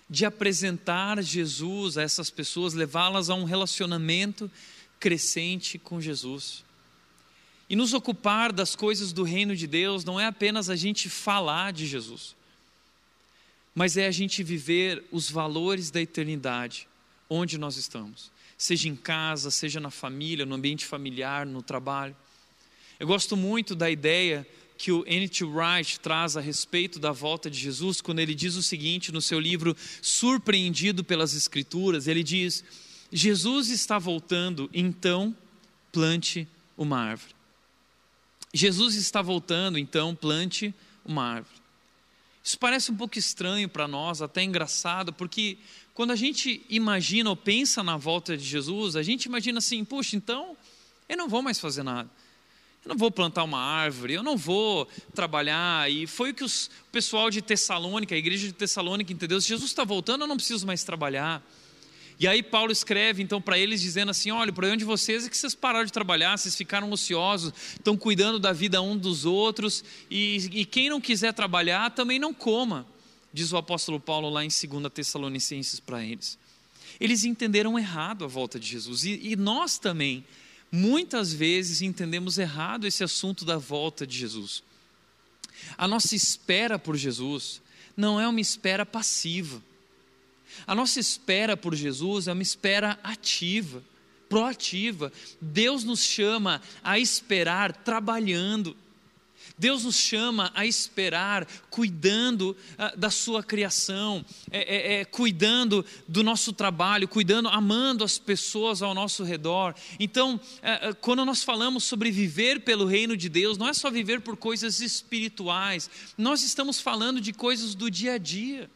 de apresentar Jesus a essas pessoas, levá-las a um relacionamento crescente com Jesus. E nos ocupar das coisas do reino de Deus não é apenas a gente falar de Jesus, mas é a gente viver os valores da eternidade onde nós estamos, seja em casa, seja na família, no ambiente familiar, no trabalho. Eu gosto muito da ideia que o N.T. Wright traz a respeito da volta de Jesus, quando ele diz o seguinte no seu livro Surpreendido pelas Escrituras: ele diz, Jesus está voltando, então plante uma árvore. Jesus está voltando, então plante uma árvore. Isso parece um pouco estranho para nós, até engraçado, porque quando a gente imagina ou pensa na volta de Jesus, a gente imagina assim: puxa, então eu não vou mais fazer nada. Eu não vou plantar uma árvore, eu não vou trabalhar. E foi o que os, o pessoal de Tessalônica, a igreja de Tessalônica entendeu: se Jesus está voltando, eu não preciso mais trabalhar. E aí Paulo escreve então para eles dizendo assim: olha, o problema de vocês é que vocês pararam de trabalhar, vocês ficaram ociosos, estão cuidando da vida um dos outros, e, e quem não quiser trabalhar também não coma, diz o apóstolo Paulo lá em 2 Tessalonicenses para eles. Eles entenderam errado a volta de Jesus, e, e nós também, muitas vezes, entendemos errado esse assunto da volta de Jesus. A nossa espera por Jesus não é uma espera passiva a nossa espera por Jesus é uma espera ativa, proativa. Deus nos chama a esperar trabalhando. Deus nos chama a esperar, cuidando uh, da sua criação, é, é, é, cuidando do nosso trabalho, cuidando, amando as pessoas ao nosso redor. Então, uh, uh, quando nós falamos sobre viver pelo reino de Deus, não é só viver por coisas espirituais, nós estamos falando de coisas do dia a dia.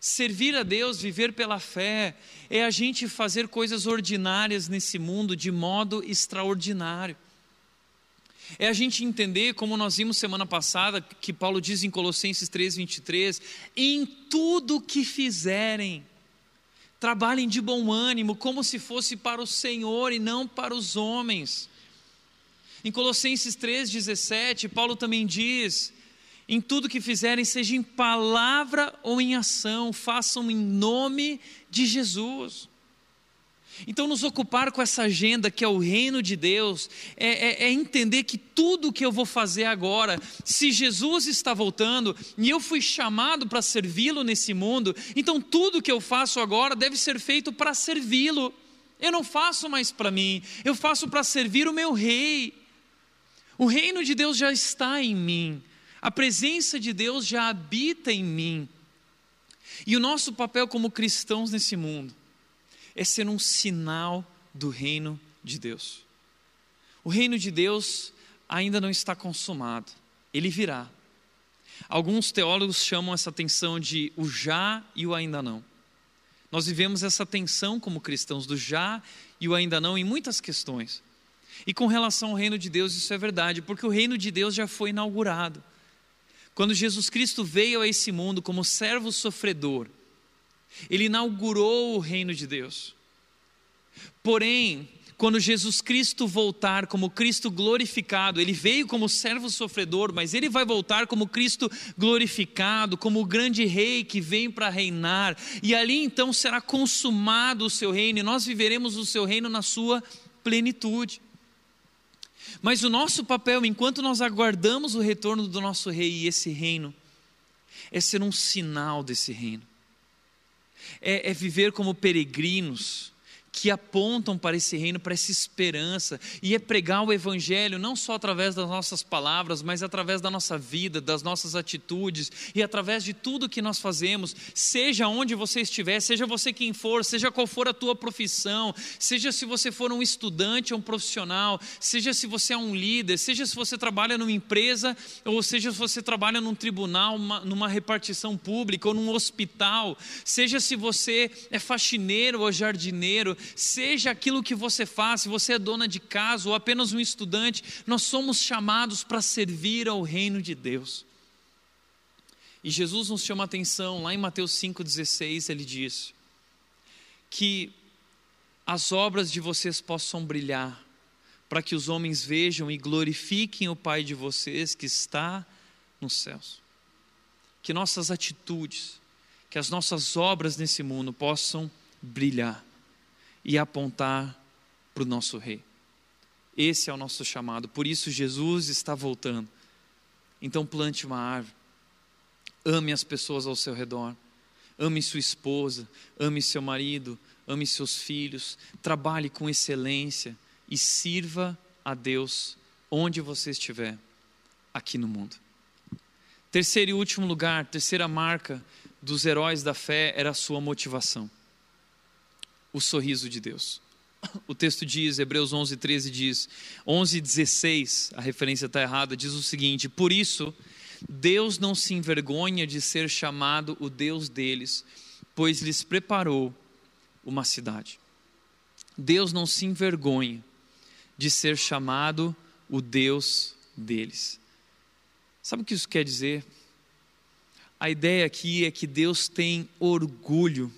Servir a Deus, viver pela fé, é a gente fazer coisas ordinárias nesse mundo de modo extraordinário. É a gente entender, como nós vimos semana passada, que Paulo diz em Colossenses 3, 23: em tudo que fizerem, trabalhem de bom ânimo, como se fosse para o Senhor e não para os homens. Em Colossenses 3, 17, Paulo também diz: em tudo que fizerem, seja em palavra ou em ação, façam em nome de Jesus. Então, nos ocupar com essa agenda que é o reino de Deus, é, é, é, entender que tudo que eu vou fazer agora, se Jesus está voltando e eu fui chamado para servi-lo nesse mundo, então tudo que eu faço agora deve ser feito para servi-lo. Eu não faço mais para mim, eu faço para servir o meu rei. O reino de Deus já está em mim. A presença de Deus já habita em mim. E o nosso papel como cristãos nesse mundo é ser um sinal do reino de Deus. O reino de Deus ainda não está consumado, ele virá. Alguns teólogos chamam essa tensão de o já e o ainda não. Nós vivemos essa tensão como cristãos do já e o ainda não em muitas questões. E com relação ao reino de Deus, isso é verdade, porque o reino de Deus já foi inaugurado. Quando Jesus Cristo veio a esse mundo como servo sofredor, ele inaugurou o reino de Deus. Porém, quando Jesus Cristo voltar como Cristo glorificado, ele veio como servo sofredor, mas ele vai voltar como Cristo glorificado, como o grande rei que vem para reinar, e ali então será consumado o seu reino, e nós viveremos o seu reino na sua plenitude. Mas o nosso papel, enquanto nós aguardamos o retorno do nosso rei e esse reino, é ser um sinal desse reino, é, é viver como peregrinos, que apontam para esse reino, para essa esperança, e é pregar o Evangelho não só através das nossas palavras, mas através da nossa vida, das nossas atitudes e através de tudo que nós fazemos, seja onde você estiver, seja você quem for, seja qual for a tua profissão, seja se você for um estudante ou um profissional, seja se você é um líder, seja se você trabalha numa empresa, ou seja se você trabalha num tribunal, uma, numa repartição pública ou num hospital, seja se você é faxineiro ou jardineiro, seja aquilo que você faz, se você é dona de casa ou apenas um estudante, nós somos chamados para servir ao reino de Deus. E Jesus nos chama a atenção, lá em Mateus 5,16, ele diz: que as obras de vocês possam brilhar, para que os homens vejam e glorifiquem o Pai de vocês que está nos céus. Que nossas atitudes, que as nossas obras nesse mundo possam brilhar e apontar para o nosso Rei. Esse é o nosso chamado, por isso Jesus está voltando. Então plante uma árvore, ame as pessoas ao seu redor, ame sua esposa, ame seu marido, ame seus filhos, trabalhe com excelência e sirva a Deus onde você estiver aqui no mundo. Terceiro e último lugar, terceira marca dos heróis da fé era a sua motivação o sorriso de Deus. O texto diz, Hebreus 11, 13 diz, 11, 16, a referência está errada, diz o seguinte: Por isso, Deus não se envergonha de ser chamado o Deus deles, pois lhes preparou uma cidade. Deus não se envergonha de ser chamado o Deus deles. Sabe o que isso quer dizer? A ideia aqui é que Deus tem orgulho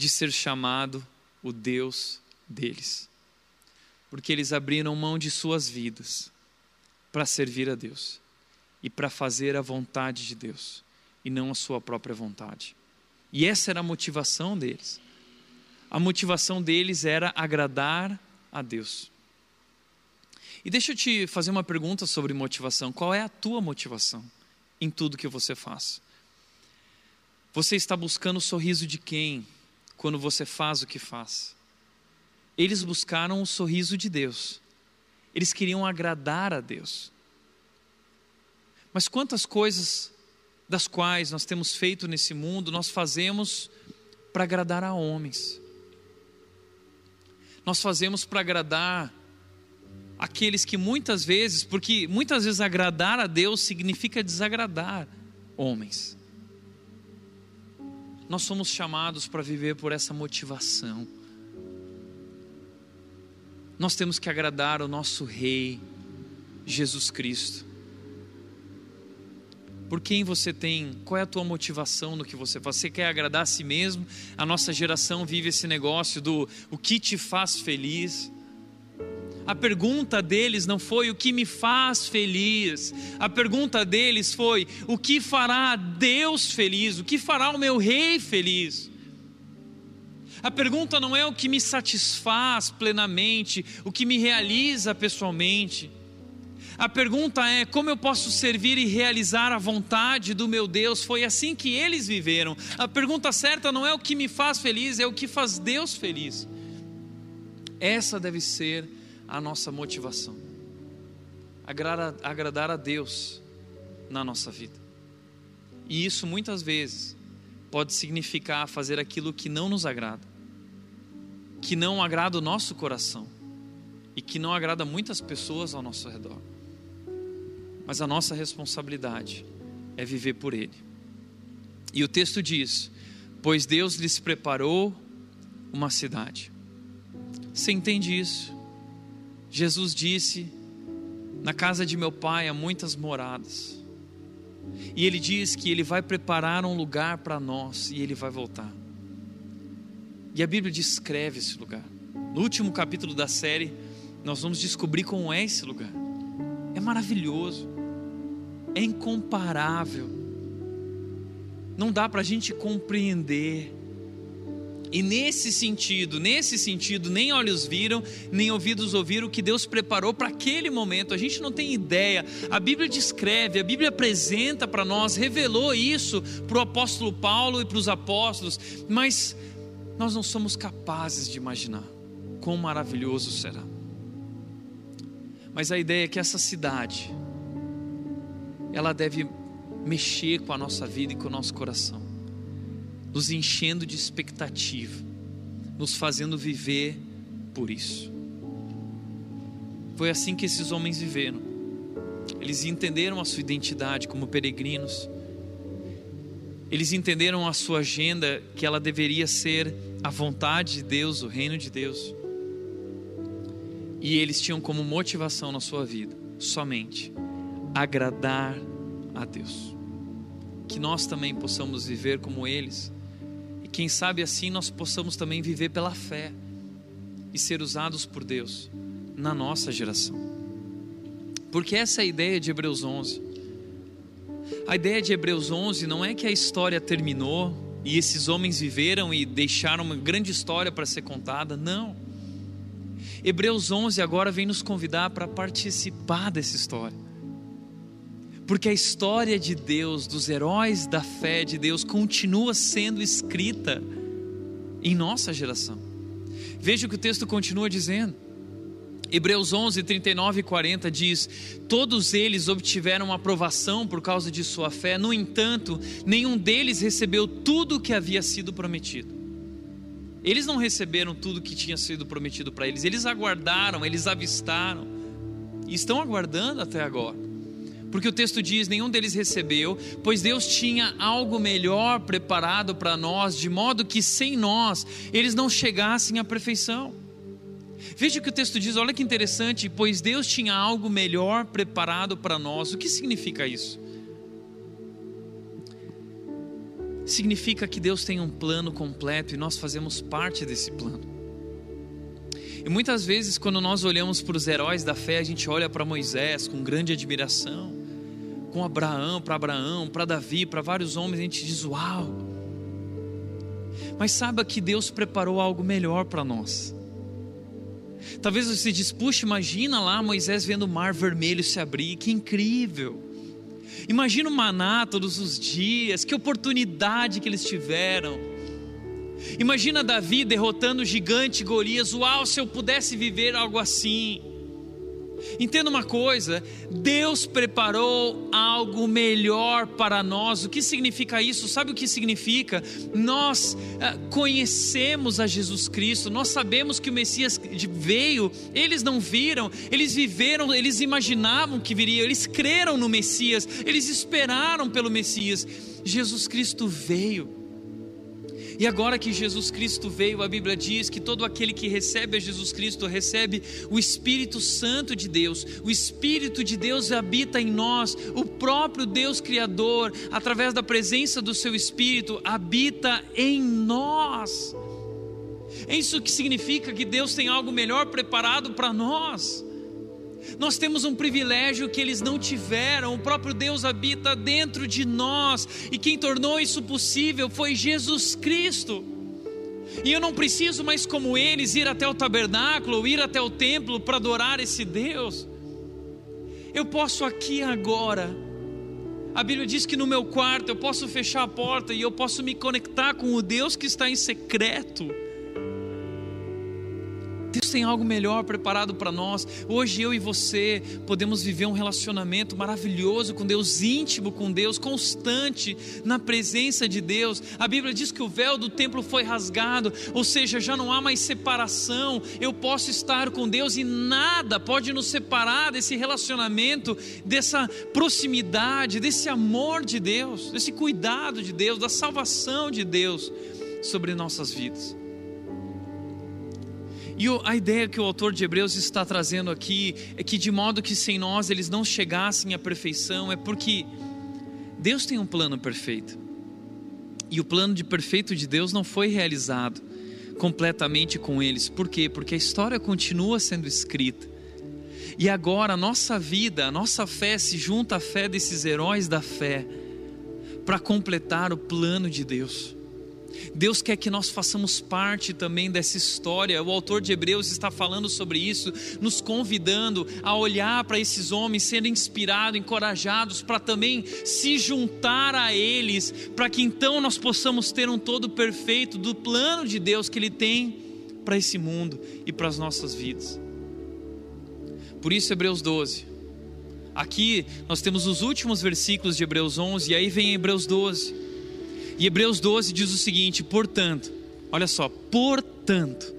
de ser chamado o Deus deles, porque eles abriram mão de suas vidas para servir a Deus e para fazer a vontade de Deus e não a sua própria vontade. E essa era a motivação deles. A motivação deles era agradar a Deus. E deixa eu te fazer uma pergunta sobre motivação. Qual é a tua motivação em tudo que você faz? Você está buscando o sorriso de quem quando você faz o que faz? Eles buscaram o sorriso de Deus. Eles queriam agradar a Deus. Mas quantas coisas das quais nós temos feito nesse mundo, nós fazemos para agradar a homens. Nós fazemos para agradar aqueles que muitas vezes, porque muitas vezes agradar a Deus significa desagradar homens. Nós somos chamados para viver por essa motivação. Nós temos que agradar o nosso Rei, Jesus Cristo. Por quem você tem, qual é a tua motivação no que você faz? Você quer agradar a si mesmo? A nossa geração vive esse negócio do o que te faz feliz. A pergunta deles não foi o que me faz feliz. A pergunta deles foi o que fará Deus feliz, o que fará o meu rei feliz. A pergunta não é o que me satisfaz plenamente, o que me realiza pessoalmente. A pergunta é como eu posso servir e realizar a vontade do meu Deus. Foi assim que eles viveram. A pergunta certa não é o que me faz feliz, é o que faz Deus feliz. Essa deve ser a nossa motivação. Agradar, agradar a Deus na nossa vida. E isso muitas vezes pode significar fazer aquilo que não nos agrada, que não agrada o nosso coração e que não agrada muitas pessoas ao nosso redor. Mas a nossa responsabilidade é viver por Ele. E o texto diz: Pois Deus lhes preparou uma cidade. Você entende isso? Jesus disse: Na casa de meu pai há muitas moradas. E ele diz que ele vai preparar um lugar para nós e ele vai voltar. E a Bíblia descreve esse lugar. No último capítulo da série, nós vamos descobrir como é esse lugar. É maravilhoso, é incomparável. Não dá para a gente compreender e nesse sentido, nesse sentido, nem olhos viram, nem ouvidos ouviram o que Deus preparou para aquele momento. A gente não tem ideia. A Bíblia descreve, a Bíblia apresenta para nós, revelou isso para o apóstolo Paulo e para os apóstolos, mas nós não somos capazes de imaginar quão maravilhoso será. Mas a ideia é que essa cidade, ela deve mexer com a nossa vida e com o nosso coração nos enchendo de expectativa, nos fazendo viver por isso. Foi assim que esses homens viveram. Eles entenderam a sua identidade como peregrinos. Eles entenderam a sua agenda que ela deveria ser a vontade de Deus, o reino de Deus. E eles tinham como motivação na sua vida somente agradar a Deus. Que nós também possamos viver como eles quem sabe assim nós possamos também viver pela fé e ser usados por Deus na nossa geração. Porque essa é a ideia de Hebreus 11. A ideia de Hebreus 11 não é que a história terminou e esses homens viveram e deixaram uma grande história para ser contada, não. Hebreus 11 agora vem nos convidar para participar dessa história porque a história de Deus, dos heróis da fé de Deus, continua sendo escrita em nossa geração. Veja o que o texto continua dizendo. Hebreus 11, 39 e 40 diz: Todos eles obtiveram aprovação por causa de sua fé, no entanto, nenhum deles recebeu tudo o que havia sido prometido. Eles não receberam tudo o que tinha sido prometido para eles, eles aguardaram, eles avistaram, e estão aguardando até agora Porque o texto diz: nenhum deles recebeu, pois Deus tinha algo melhor preparado para nós, de modo que sem nós eles não chegassem à perfeição. Veja o que o texto diz, olha que interessante, pois Deus tinha algo melhor preparado para nós. O que significa isso? Significa que Deus tem um plano completo e nós fazemos parte desse plano. E muitas vezes, quando nós olhamos para os heróis da fé, a gente olha para Moisés com grande admiração, com Abraão, para Abraão, para Davi, para vários homens, a gente diz: Uau! Mas saiba que Deus preparou algo melhor para nós. Talvez você diz, puxa, imagina lá Moisés vendo o mar vermelho se abrir, que incrível. Imagina o maná todos os dias, que oportunidade que eles tiveram. Imagina Davi derrotando o gigante Golias, uau, se eu pudesse viver algo assim. Entenda uma coisa: Deus preparou algo melhor para nós. O que significa isso? Sabe o que significa? Nós ah, conhecemos a Jesus Cristo, nós sabemos que o Messias veio, eles não viram, eles viveram, eles imaginavam que viria, eles creram no Messias, eles esperaram pelo Messias. Jesus Cristo veio e agora que Jesus Cristo veio, a Bíblia diz que todo aquele que recebe a Jesus Cristo recebe o Espírito Santo de Deus. O Espírito de Deus habita em nós, o próprio Deus Criador, através da presença do seu Espírito, habita em nós. É isso que significa que Deus tem algo melhor preparado para nós. Nós temos um privilégio que eles não tiveram, o próprio Deus habita dentro de nós, e quem tornou isso possível foi Jesus Cristo. E eu não preciso mais, como eles, ir até o tabernáculo ou ir até o templo para adorar esse Deus. Eu posso aqui agora. A Bíblia diz que no meu quarto eu posso fechar a porta e eu posso me conectar com o Deus que está em secreto. Deus tem algo melhor preparado para nós. Hoje eu e você podemos viver um relacionamento maravilhoso com Deus, íntimo com Deus, constante na presença de Deus. A Bíblia diz que o véu do templo foi rasgado, ou seja, já não há mais separação. Eu posso estar com Deus e nada pode nos separar desse relacionamento, dessa proximidade, desse amor de Deus, desse cuidado de Deus, da salvação de Deus sobre nossas vidas. E a ideia que o autor de Hebreus está trazendo aqui é que, de modo que sem nós eles não chegassem à perfeição, é porque Deus tem um plano perfeito. E o plano de perfeito de Deus não foi realizado completamente com eles. Por quê? Porque a história continua sendo escrita. E agora a nossa vida, a nossa fé se junta à fé desses heróis da fé para completar o plano de Deus. Deus quer que nós façamos parte também dessa história. O autor de Hebreus está falando sobre isso, nos convidando a olhar para esses homens, sendo inspirados, encorajados para também se juntar a eles, para que então nós possamos ter um todo perfeito do plano de Deus que Ele tem para esse mundo e para as nossas vidas. Por isso, Hebreus 12. Aqui nós temos os últimos versículos de Hebreus 11, e aí vem Hebreus 12 e Hebreus 12 diz o seguinte: portanto, olha só, portanto,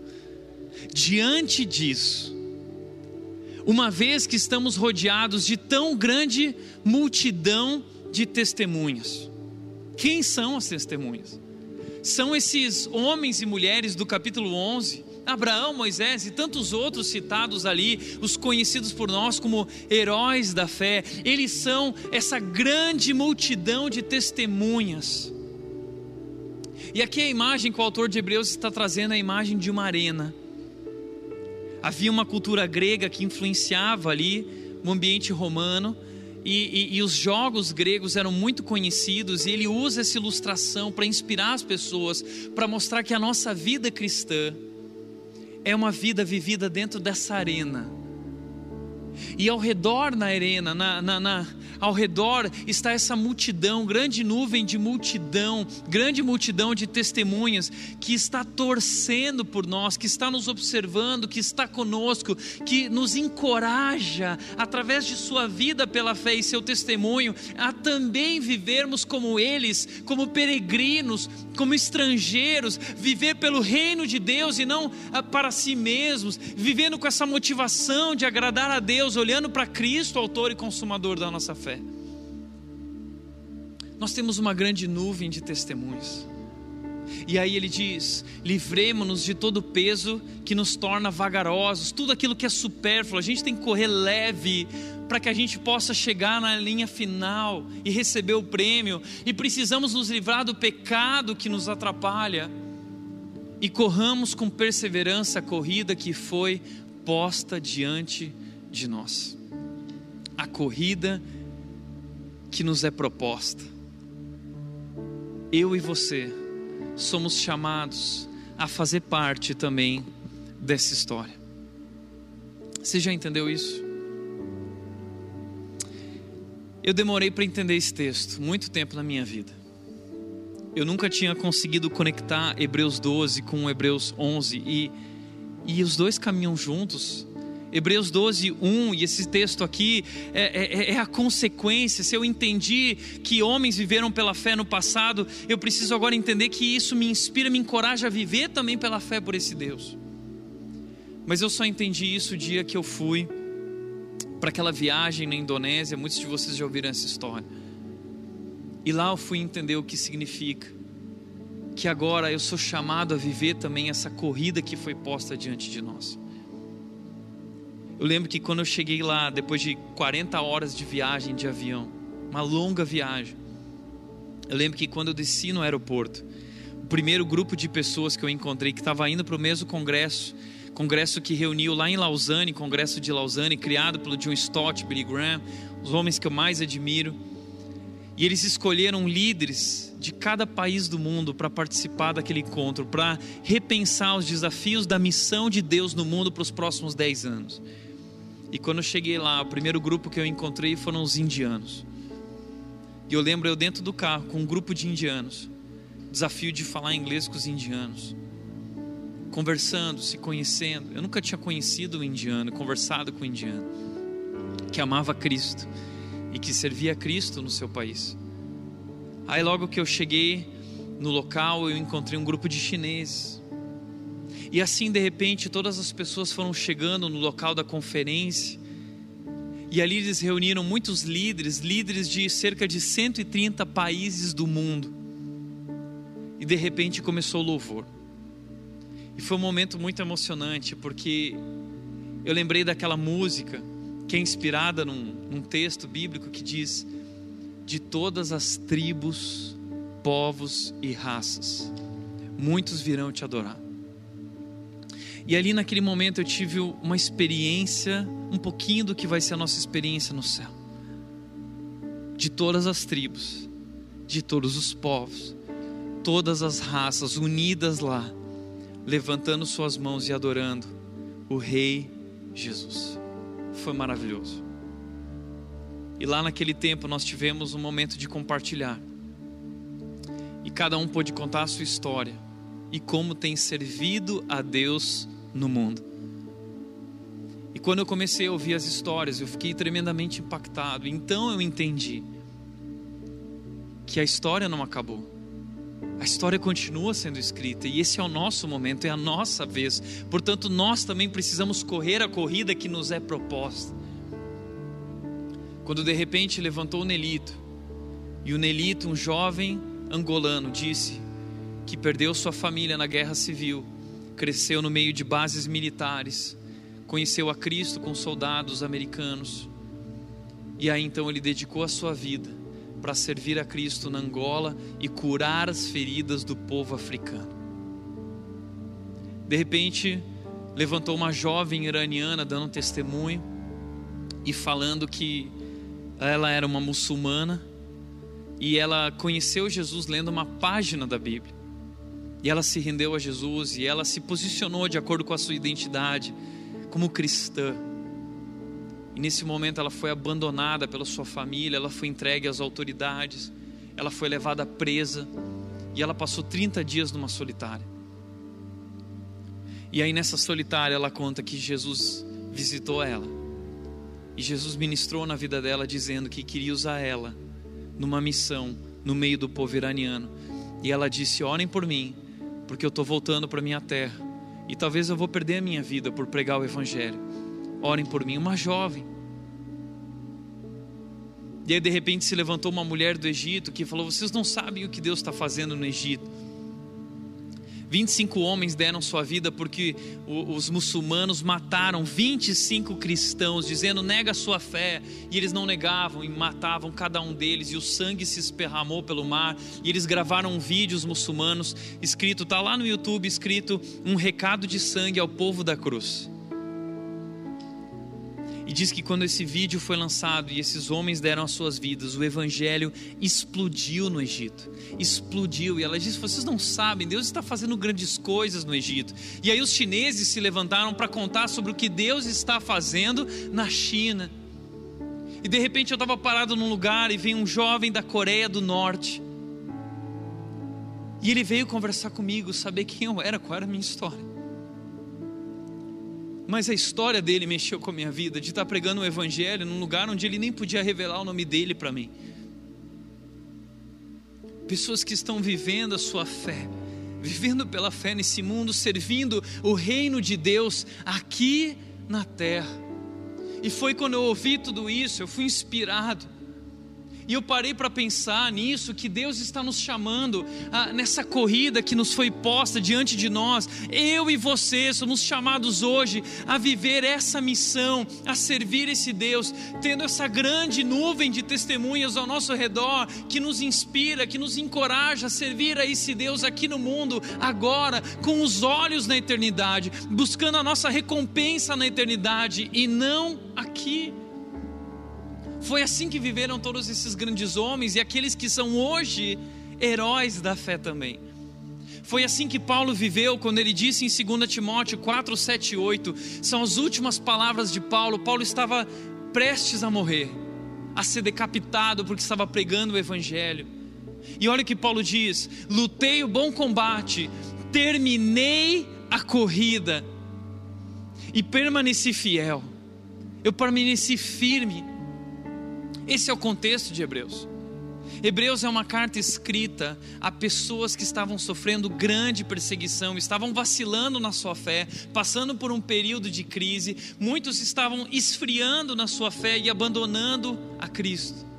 diante disso, uma vez que estamos rodeados de tão grande multidão de testemunhas, quem são as testemunhas? São esses homens e mulheres do capítulo 11, Abraão, Moisés e tantos outros citados ali, os conhecidos por nós como heróis da fé, eles são essa grande multidão de testemunhas e aqui a imagem que o autor de Hebreus está trazendo é a imagem de uma arena. Havia uma cultura grega que influenciava ali o ambiente romano, e, e, e, os jogos gregos eram muito conhecidos, e ele usa essa ilustração para inspirar as pessoas, para mostrar que a nossa vida cristã é uma vida vivida dentro dessa arena. E ao redor na arena, na, na, na ao redor está essa multidão, grande nuvem de multidão, grande multidão de testemunhas que está torcendo por nós, que está nos observando, que está conosco, que nos encoraja através de sua vida pela fé e seu testemunho a também vivermos como eles, como peregrinos, como estrangeiros, viver pelo reino de Deus e não ah, para si mesmos, vivendo com essa motivação de agradar a Deus Deus, olhando para Cristo, autor e consumador da nossa fé. Nós temos uma grande nuvem de testemunhos. E aí ele diz: livremos-nos de todo o peso que nos torna vagarosos, tudo aquilo que é supérfluo. A gente tem que correr leve para que a gente possa chegar na linha final e receber o prêmio. E precisamos nos livrar do pecado que nos atrapalha. E corramos com perseverança a corrida que foi posta diante de nós. A corrida que nos é proposta. Eu e você somos chamados a fazer parte também dessa história. Você já entendeu isso? Eu demorei para entender esse texto, muito tempo na minha vida. Eu nunca tinha conseguido conectar Hebreus 12 com Hebreus 11 e, e os dois caminham juntos. Hebreus 12, 1, e esse texto aqui é, é, é, a consequência. Se eu entendi que homens viveram pela fé no passado, eu preciso agora entender que isso me inspira, me encoraja a viver também pela fé por esse Deus. Mas eu só entendi isso o dia que eu fui para aquela viagem na Indonésia. Muitos de vocês já ouviram essa história. E lá eu fui entender o que significa. Que agora eu sou chamado a viver também essa corrida que foi posta diante de nós. Eu lembro que quando eu cheguei lá, depois de 40 horas de viagem de avião, uma longa viagem, eu lembro que quando eu desci no aeroporto, o primeiro grupo de pessoas que eu encontrei que estava indo para o mesmo congresso, congresso que reuniu lá em Lausanne, congresso de Lausanne, criado pelo John Stott, Billy Graham, os homens que eu mais admiro. E eles escolheram líderes de cada país do mundo para participar daquele encontro, para repensar os desafios da missão de Deus no mundo para os próximos 10 anos. E quando eu cheguei lá, o primeiro grupo que eu encontrei foram os indianos. E eu lembro eu dentro do carro com um grupo de indianos. Desafio de falar inglês com os indianos. Conversando, se conhecendo. Eu nunca tinha conhecido o indiano, conversado com o indiano. Que amava Cristo e que servia a Cristo no seu país. Aí logo que eu cheguei no local, eu encontrei um grupo de chineses e assim, de repente, todas as pessoas foram chegando no local da conferência. E ali eles reuniram muitos líderes, líderes de cerca de 130 países do mundo. E de repente começou o louvor. E foi um momento muito emocionante, porque eu lembrei daquela música que é inspirada num, num texto bíblico que diz: De todas as tribos, povos e raças, muitos virão te adorar. E ali naquele momento eu tive uma experiência, um pouquinho do que vai ser a nossa experiência no céu. De todas as tribos, de todos os povos, todas as raças unidas lá, levantando suas mãos e adorando o Rei Jesus. Foi maravilhoso. E lá naquele tempo nós tivemos um momento de compartilhar. E cada um pôde contar a sua história e como tem servido a Deus no mundo. E quando eu comecei a ouvir as histórias, eu fiquei tremendamente impactado. Então eu entendi que a história não acabou. A história continua sendo escrita e esse é o nosso momento, é a nossa vez. Portanto, nós também precisamos correr a corrida que nos é proposta. Quando de repente levantou o Nelito, e o Nelito, um jovem angolano, disse que perdeu sua família na guerra civil cresceu no meio de bases militares, conheceu a Cristo com soldados americanos. E aí então ele dedicou a sua vida para servir a Cristo na Angola e curar as feridas do povo africano. De repente, levantou uma jovem iraniana dando testemunho e falando que ela era uma muçulmana e ela conheceu Jesus lendo uma página da Bíblia. E ela se rendeu a Jesus e ela se posicionou de acordo com a sua identidade como cristã. E nesse momento ela foi abandonada pela sua família, ela foi entregue às autoridades, ela foi levada presa e ela passou 30 dias numa solitária. E aí nessa solitária ela conta que Jesus visitou ela. E Jesus ministrou na vida dela dizendo que queria usar ela numa missão no meio do povo iraniano. E ela disse: "Orem por mim, porque eu estou voltando para minha terra e talvez eu vou perder a minha vida por pregar o evangelho, orem por mim. Uma jovem. E aí, de repente, se levantou uma mulher do Egito que falou: Vocês não sabem o que Deus está fazendo no Egito. 25 homens deram sua vida porque os muçulmanos mataram 25 cristãos, dizendo nega sua fé, e eles não negavam e matavam cada um deles, e o sangue se esperramou pelo mar, e eles gravaram um vídeo, os muçulmanos, escrito, está lá no YouTube, escrito, um recado de sangue ao povo da cruz. E diz que quando esse vídeo foi lançado e esses homens deram as suas vidas, o evangelho explodiu no Egito. Explodiu. E ela disse: Vocês não sabem, Deus está fazendo grandes coisas no Egito. E aí os chineses se levantaram para contar sobre o que Deus está fazendo na China. E de repente eu estava parado num lugar e veio um jovem da Coreia do Norte. E ele veio conversar comigo, saber quem eu era, qual era a minha história. Mas a história dele mexeu com a minha vida, de estar pregando o Evangelho num lugar onde ele nem podia revelar o nome dele para mim. Pessoas que estão vivendo a sua fé, vivendo pela fé nesse mundo, servindo o reino de Deus aqui na terra. E foi quando eu ouvi tudo isso, eu fui inspirado e eu parei para pensar nisso, que Deus está nos chamando ah, nessa corrida que nos foi posta diante de nós. Eu e você somos chamados hoje a viver essa missão, a servir esse Deus, tendo essa grande nuvem de testemunhas ao nosso redor que nos inspira, que nos encoraja a servir a esse Deus aqui no mundo, agora, com os olhos na eternidade, buscando a nossa recompensa na eternidade e não aqui. Foi assim que viveram todos esses grandes homens e aqueles que são hoje heróis da fé também. Foi assim que Paulo viveu quando ele disse em 2 Timóteo 4, 7 e 8. São as últimas palavras de Paulo. Paulo estava prestes a morrer, a ser decapitado porque estava pregando o Evangelho. E olha o que Paulo diz: lutei o bom combate, terminei a corrida e permaneci fiel. Eu permaneci firme. Esse é o contexto de Hebreus. Hebreus é uma carta escrita a pessoas que estavam sofrendo grande perseguição, estavam vacilando na sua fé, passando por um período de crise, muitos estavam esfriando na sua fé e abandonando a Cristo.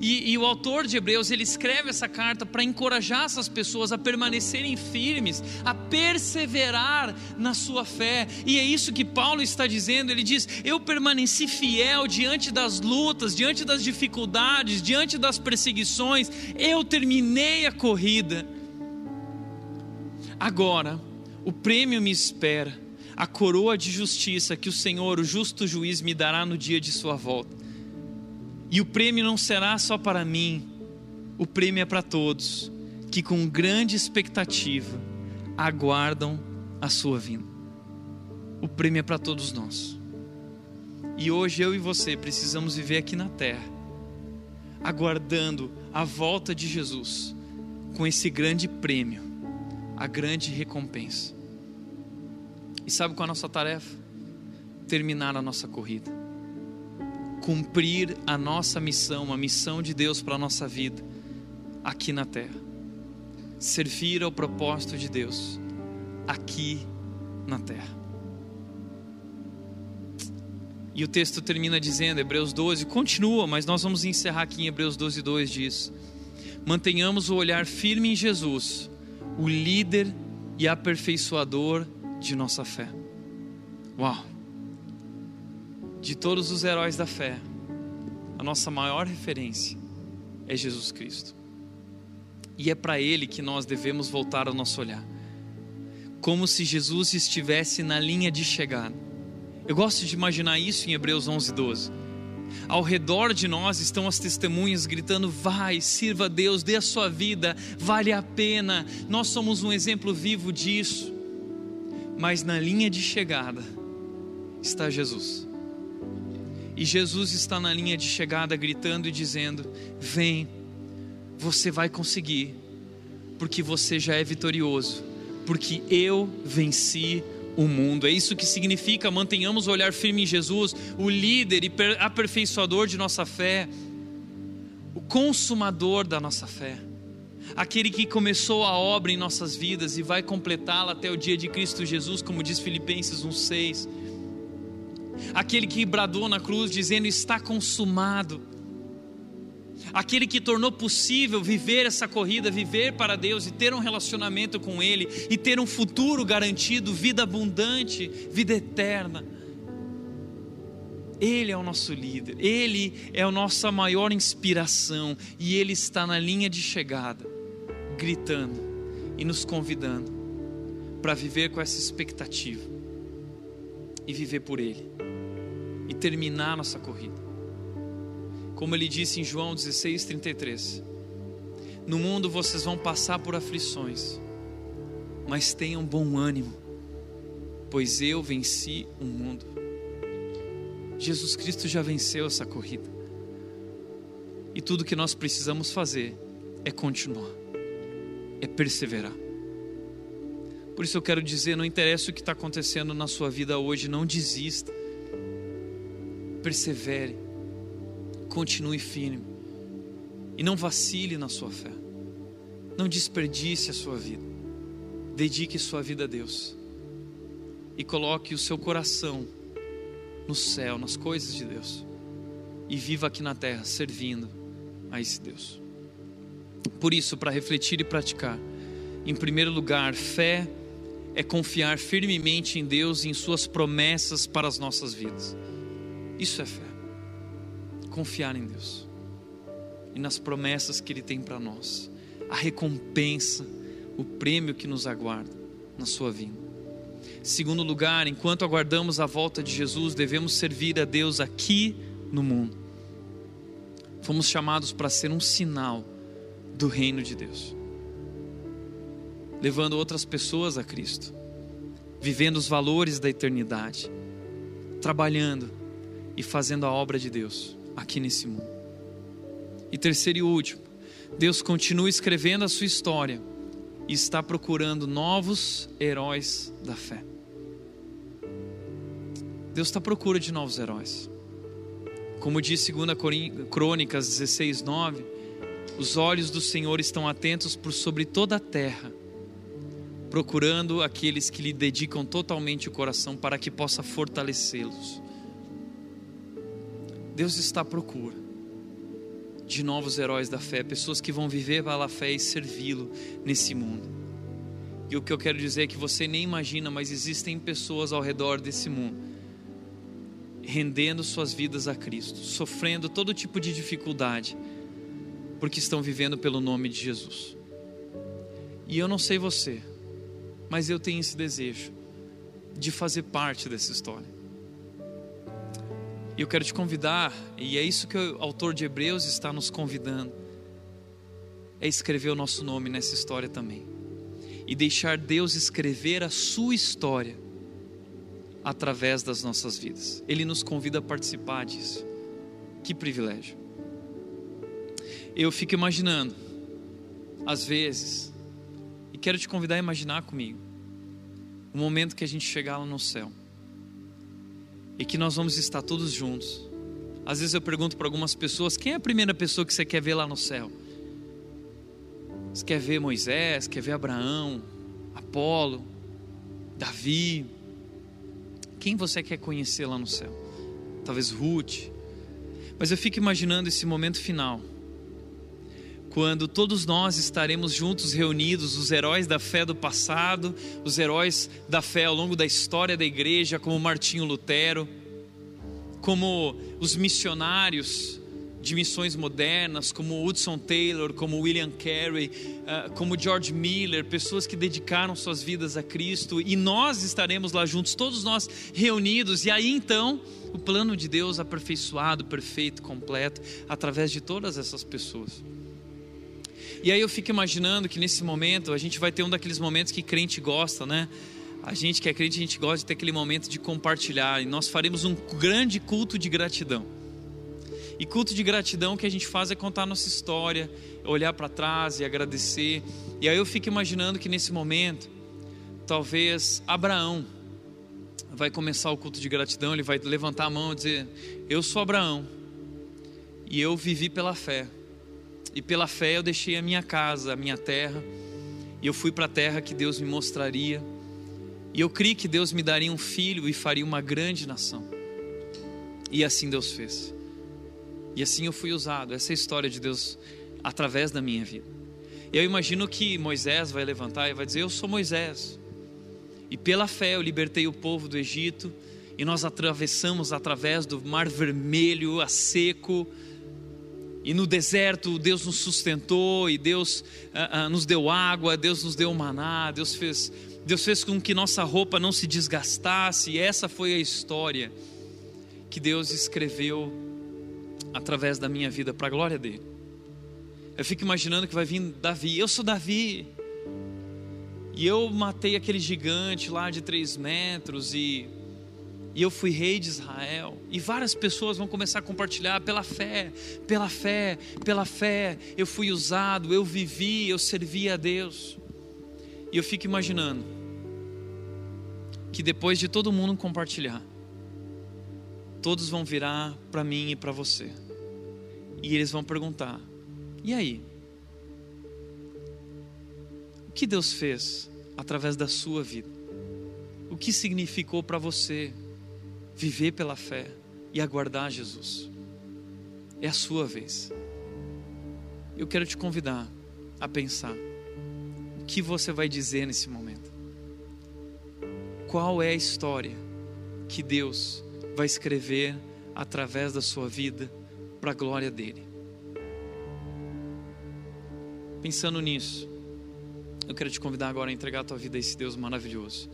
E, e, o autor de Hebreus ele escreve essa carta para encorajar essas pessoas a permanecerem firmes, a perseverar na sua fé. E é isso que Paulo está dizendo. Ele diz: Eu permaneci fiel diante das lutas, diante das dificuldades, diante das perseguições. Eu terminei a corrida. Agora, o prêmio me espera, a coroa de justiça que o Senhor, o justo juiz, me dará no dia de sua volta e o prêmio não será só para mim, o prêmio é para todos que com grande expectativa aguardam a sua vinda. O prêmio é para todos nós. E hoje eu e você precisamos viver aqui na terra, aguardando a volta de Jesus com esse grande prêmio, a grande recompensa. E sabe qual é a nossa tarefa? Terminar a nossa corrida cumprir a nossa missão, a missão de Deus para a nossa vida aqui na terra. Servir ao propósito de Deus aqui na terra. E o texto termina dizendo, Hebreus 12, continua, mas nós vamos encerrar aqui em Hebreus 12, 2 diz: Mantenhamos o olhar firme em Jesus, o líder e aperfeiçoador de nossa fé. Uau! De todos os heróis da fé, a nossa maior referência é Jesus Cristo. E é para Ele que nós devemos voltar o nosso olhar, como se Jesus estivesse na linha de chegada. Eu gosto de imaginar isso em Hebreus 11, 12. Ao redor de nós estão as testemunhas gritando: Vai, sirva a Deus, dê a sua vida, vale a pena. Nós somos um exemplo vivo disso. Mas na linha de chegada está Jesus. E Jesus está na linha de chegada gritando e dizendo: Vem, você vai conseguir, porque você já é vitorioso, porque eu venci o mundo. É isso que significa mantenhamos o olhar firme em Jesus, o líder e aperfeiçoador de nossa fé, o consumador da nossa fé, aquele que começou a obra em nossas vidas e vai completá-la até o dia de Cristo Jesus, como diz Filipenses 1:6. Aquele que bradou na cruz dizendo: Está consumado. Aquele que tornou possível viver essa corrida, viver para Deus e ter um relacionamento com Ele e ter um futuro garantido, vida abundante, vida eterna. Ele é o nosso líder, Ele é a nossa maior inspiração e Ele está na linha de chegada, gritando e nos convidando para viver com essa expectativa e viver por Ele e terminar nossa corrida. Como Ele disse em João 16:33, no mundo vocês vão passar por aflições, mas tenham bom ânimo, pois eu venci o mundo. Jesus Cristo já venceu essa corrida. E tudo que nós precisamos fazer é continuar, é perseverar. Por isso eu quero dizer: não interessa o que está acontecendo na sua vida hoje, não desista, persevere, continue firme e não vacile na sua fé, não desperdice a sua vida, dedique sua vida a Deus e coloque o seu coração no céu, nas coisas de Deus. E viva aqui na terra servindo a esse Deus. Por isso, para refletir e praticar, em primeiro lugar, fé é confiar firmemente em Deus e em Suas promessas para as nossas vidas. Isso é fé. Confiar em Deus e nas promessas que Ele tem para nós, a recompensa, o prêmio que nos aguarda na Sua vinda. Segundo lugar, enquanto aguardamos a volta de Jesus, devemos servir a Deus aqui no mundo. Fomos chamados para ser um sinal do reino de Deus, levando outras pessoas a Cristo, vivendo os valores da eternidade, trabalhando e fazendo a obra de Deus aqui nesse mundo. E terceiro e último, Deus continua escrevendo a sua história e está procurando novos heróis da fé. Deus está à procura de novos heróis. Como diz 2 Crônicas 16, 9, os olhos do Senhor estão atentos por sobre toda a terra, procurando aqueles que lhe dedicam totalmente o coração para que possa fortalecê-los. Deus está à procura de novos heróis da fé, pessoas que vão viver pela fé e servi-lo nesse mundo. E o que eu quero dizer é que você nem imagina, mas existem pessoas ao redor desse mundo rendendo suas vidas a Cristo, sofrendo todo tipo de dificuldade, porque estão vivendo pelo nome de Jesus. E eu não sei você, mas eu tenho esse desejo de fazer parte dessa história. E eu quero te convidar, e é isso que o autor de Hebreus está nos convidando, é escrever o nosso nome nessa história também. E deixar Deus escrever a sua história através das nossas vidas. Ele nos convida a participar disso. Que privilégio. Eu fico imaginando, às vezes, e quero te convidar a imaginar comigo, o momento que a gente chegar lá no céu e que nós vamos estar todos juntos. Às vezes eu pergunto para algumas pessoas: quem é a primeira pessoa que você quer ver lá no céu? Você quer ver Moisés, quer ver Abraão, Apolo, Davi, quem você quer conhecer lá no céu? Talvez Ruth. Mas eu fico imaginando esse momento final. Quando todos nós estaremos juntos reunidos, os heróis da fé do passado, os heróis da fé ao longo da história da igreja, como Martinho Lutero, como os missionários de missões modernas, como Hudson Taylor, como William Carey, uh, como George Miller, pessoas que dedicaram suas vidas a Cristo, e nós estaremos lá juntos, todos nós reunidos, e aí então o plano de Deus aperfeiçoado, perfeito, completo, através de todas essas pessoas. E aí eu fico imaginando que nesse momento a gente vai ter um daqueles momentos que crente gosta, né? A gente que é crente, a gente gosta de ter aquele momento de compartilhar, e nós faremos um grande culto de gratidão. E culto de gratidão que a gente faz é contar nossa história, olhar para trás e agradecer. E aí eu fico imaginando que nesse momento, talvez Abraão vai começar o culto de gratidão, ele vai levantar a mão e dizer: Eu sou Abraão, e eu vivi pela fé. E pela fé eu deixei a minha casa, a minha terra, e eu fui para a terra que Deus me mostraria. E eu criei que Deus me daria um filho e faria uma grande nação. E assim Deus fez. E assim eu fui usado. Essa é a história de Deus através da minha vida. Eu imagino que Moisés vai levantar e vai dizer: Eu sou Moisés. E pela fé eu libertei o povo do Egito. E nós atravessamos através do mar vermelho a seco. E no deserto Deus nos sustentou e Deus uh, uh, nos deu água, Deus nos deu maná, Deus fez, Deus fez com que nossa roupa não se desgastasse. E essa foi a história que Deus escreveu através da minha vida para a glória dele. Eu fico imaginando que vai vir Davi. Eu sou Davi. E eu matei aquele gigante lá de três metros e, e eu fui rei de Israel. E várias pessoas vão começar a compartilhar pela fé, pela fé, pela fé. Eu fui usado, eu vivi, eu servi a Deus. E eu fico imaginando que depois de todo mundo compartilhar, todos vão virar para mim e para você. E eles vão perguntar: e aí? O que Deus fez através da sua vida? O que significou para você viver pela fé e aguardar Jesus? É a sua vez. Eu quero te convidar a pensar: o que você vai dizer nesse momento? Qual é a história que Deus vai escrever através da sua vida para a glória dele? Pensando nisso, eu quero te convidar agora a entregar a tua vida a esse Deus maravilhoso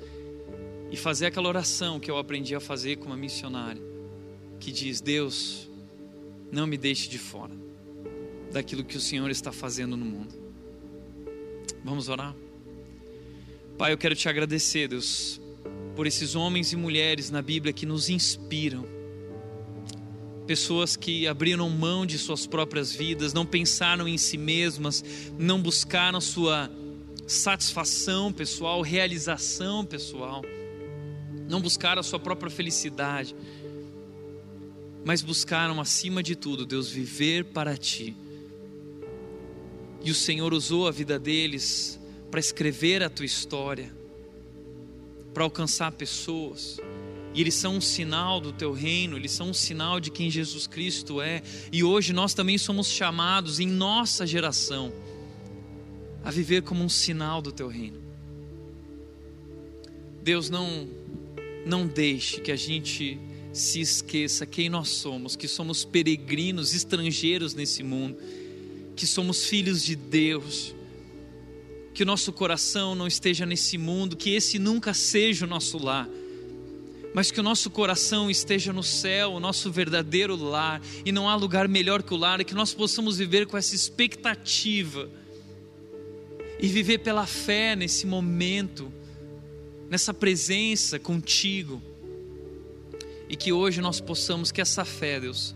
e fazer aquela oração que eu aprendi a fazer como missionária, que diz: Deus, não me deixe de fora daquilo que o Senhor está fazendo no mundo. Vamos orar? Pai, eu quero te agradecer, Deus, por esses homens e mulheres na Bíblia que nos inspiram pessoas que abriram mão de suas próprias vidas, não pensaram em si mesmas, não buscaram sua satisfação pessoal, realização pessoal, não buscaram a sua própria felicidade, mas buscaram acima de tudo, Deus, viver para ti. E o Senhor usou a vida deles para escrever a tua história, para alcançar pessoas e eles são um sinal do teu reino, eles são um sinal de quem Jesus Cristo é. E hoje nós também somos chamados, em nossa geração, a viver como um sinal do teu reino. Deus, não, não deixe que a gente se esqueça quem nós somos, que somos peregrinos, estrangeiros nesse mundo, que somos filhos de Deus. Que o nosso coração não esteja nesse mundo, que esse nunca seja o nosso lar mas que o nosso coração esteja no céu, o nosso verdadeiro lar, e não há lugar melhor que o lar, e que nós possamos viver com essa expectativa e viver pela fé nesse momento, nessa presença contigo, e que hoje nós possamos, que essa fé, Deus,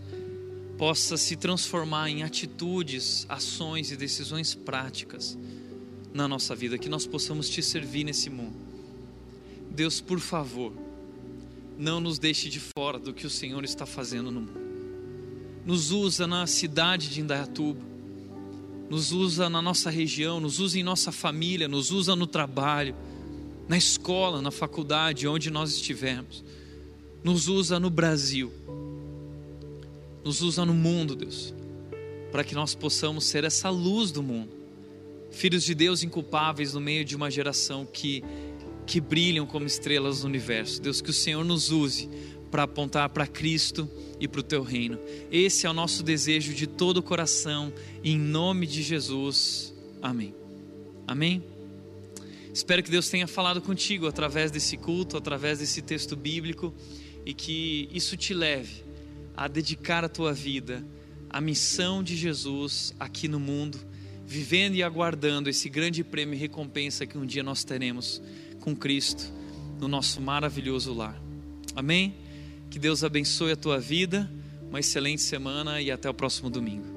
possa se transformar em atitudes, ações e decisões práticas na nossa vida, que nós possamos te servir nesse mundo. Deus, por favor, não nos deixe de fora do que o Senhor está fazendo no mundo. Nos usa na cidade de Indaiatuba, nos usa na nossa região, nos usa em nossa família, nos usa no trabalho, na escola, na faculdade, onde nós estivermos. Nos usa no Brasil, nos usa no mundo, Deus, para que nós possamos ser essa luz do mundo, filhos de Deus inculpáveis no meio de uma geração que que brilham como estrelas no universo. Deus, que o Senhor nos use para apontar para Cristo e para o teu reino. Esse é o nosso desejo de todo o coração, em nome de Jesus. Amém. Amém. Espero que Deus tenha falado contigo através desse culto, através desse texto bíblico e que isso te leve a dedicar a tua vida à missão de Jesus aqui no mundo, vivendo e aguardando esse grande prêmio e recompensa que um dia nós teremos com Cristo no nosso maravilhoso lar. Amém? Que Deus abençoe a tua vida, uma excelente semana e até o próximo domingo.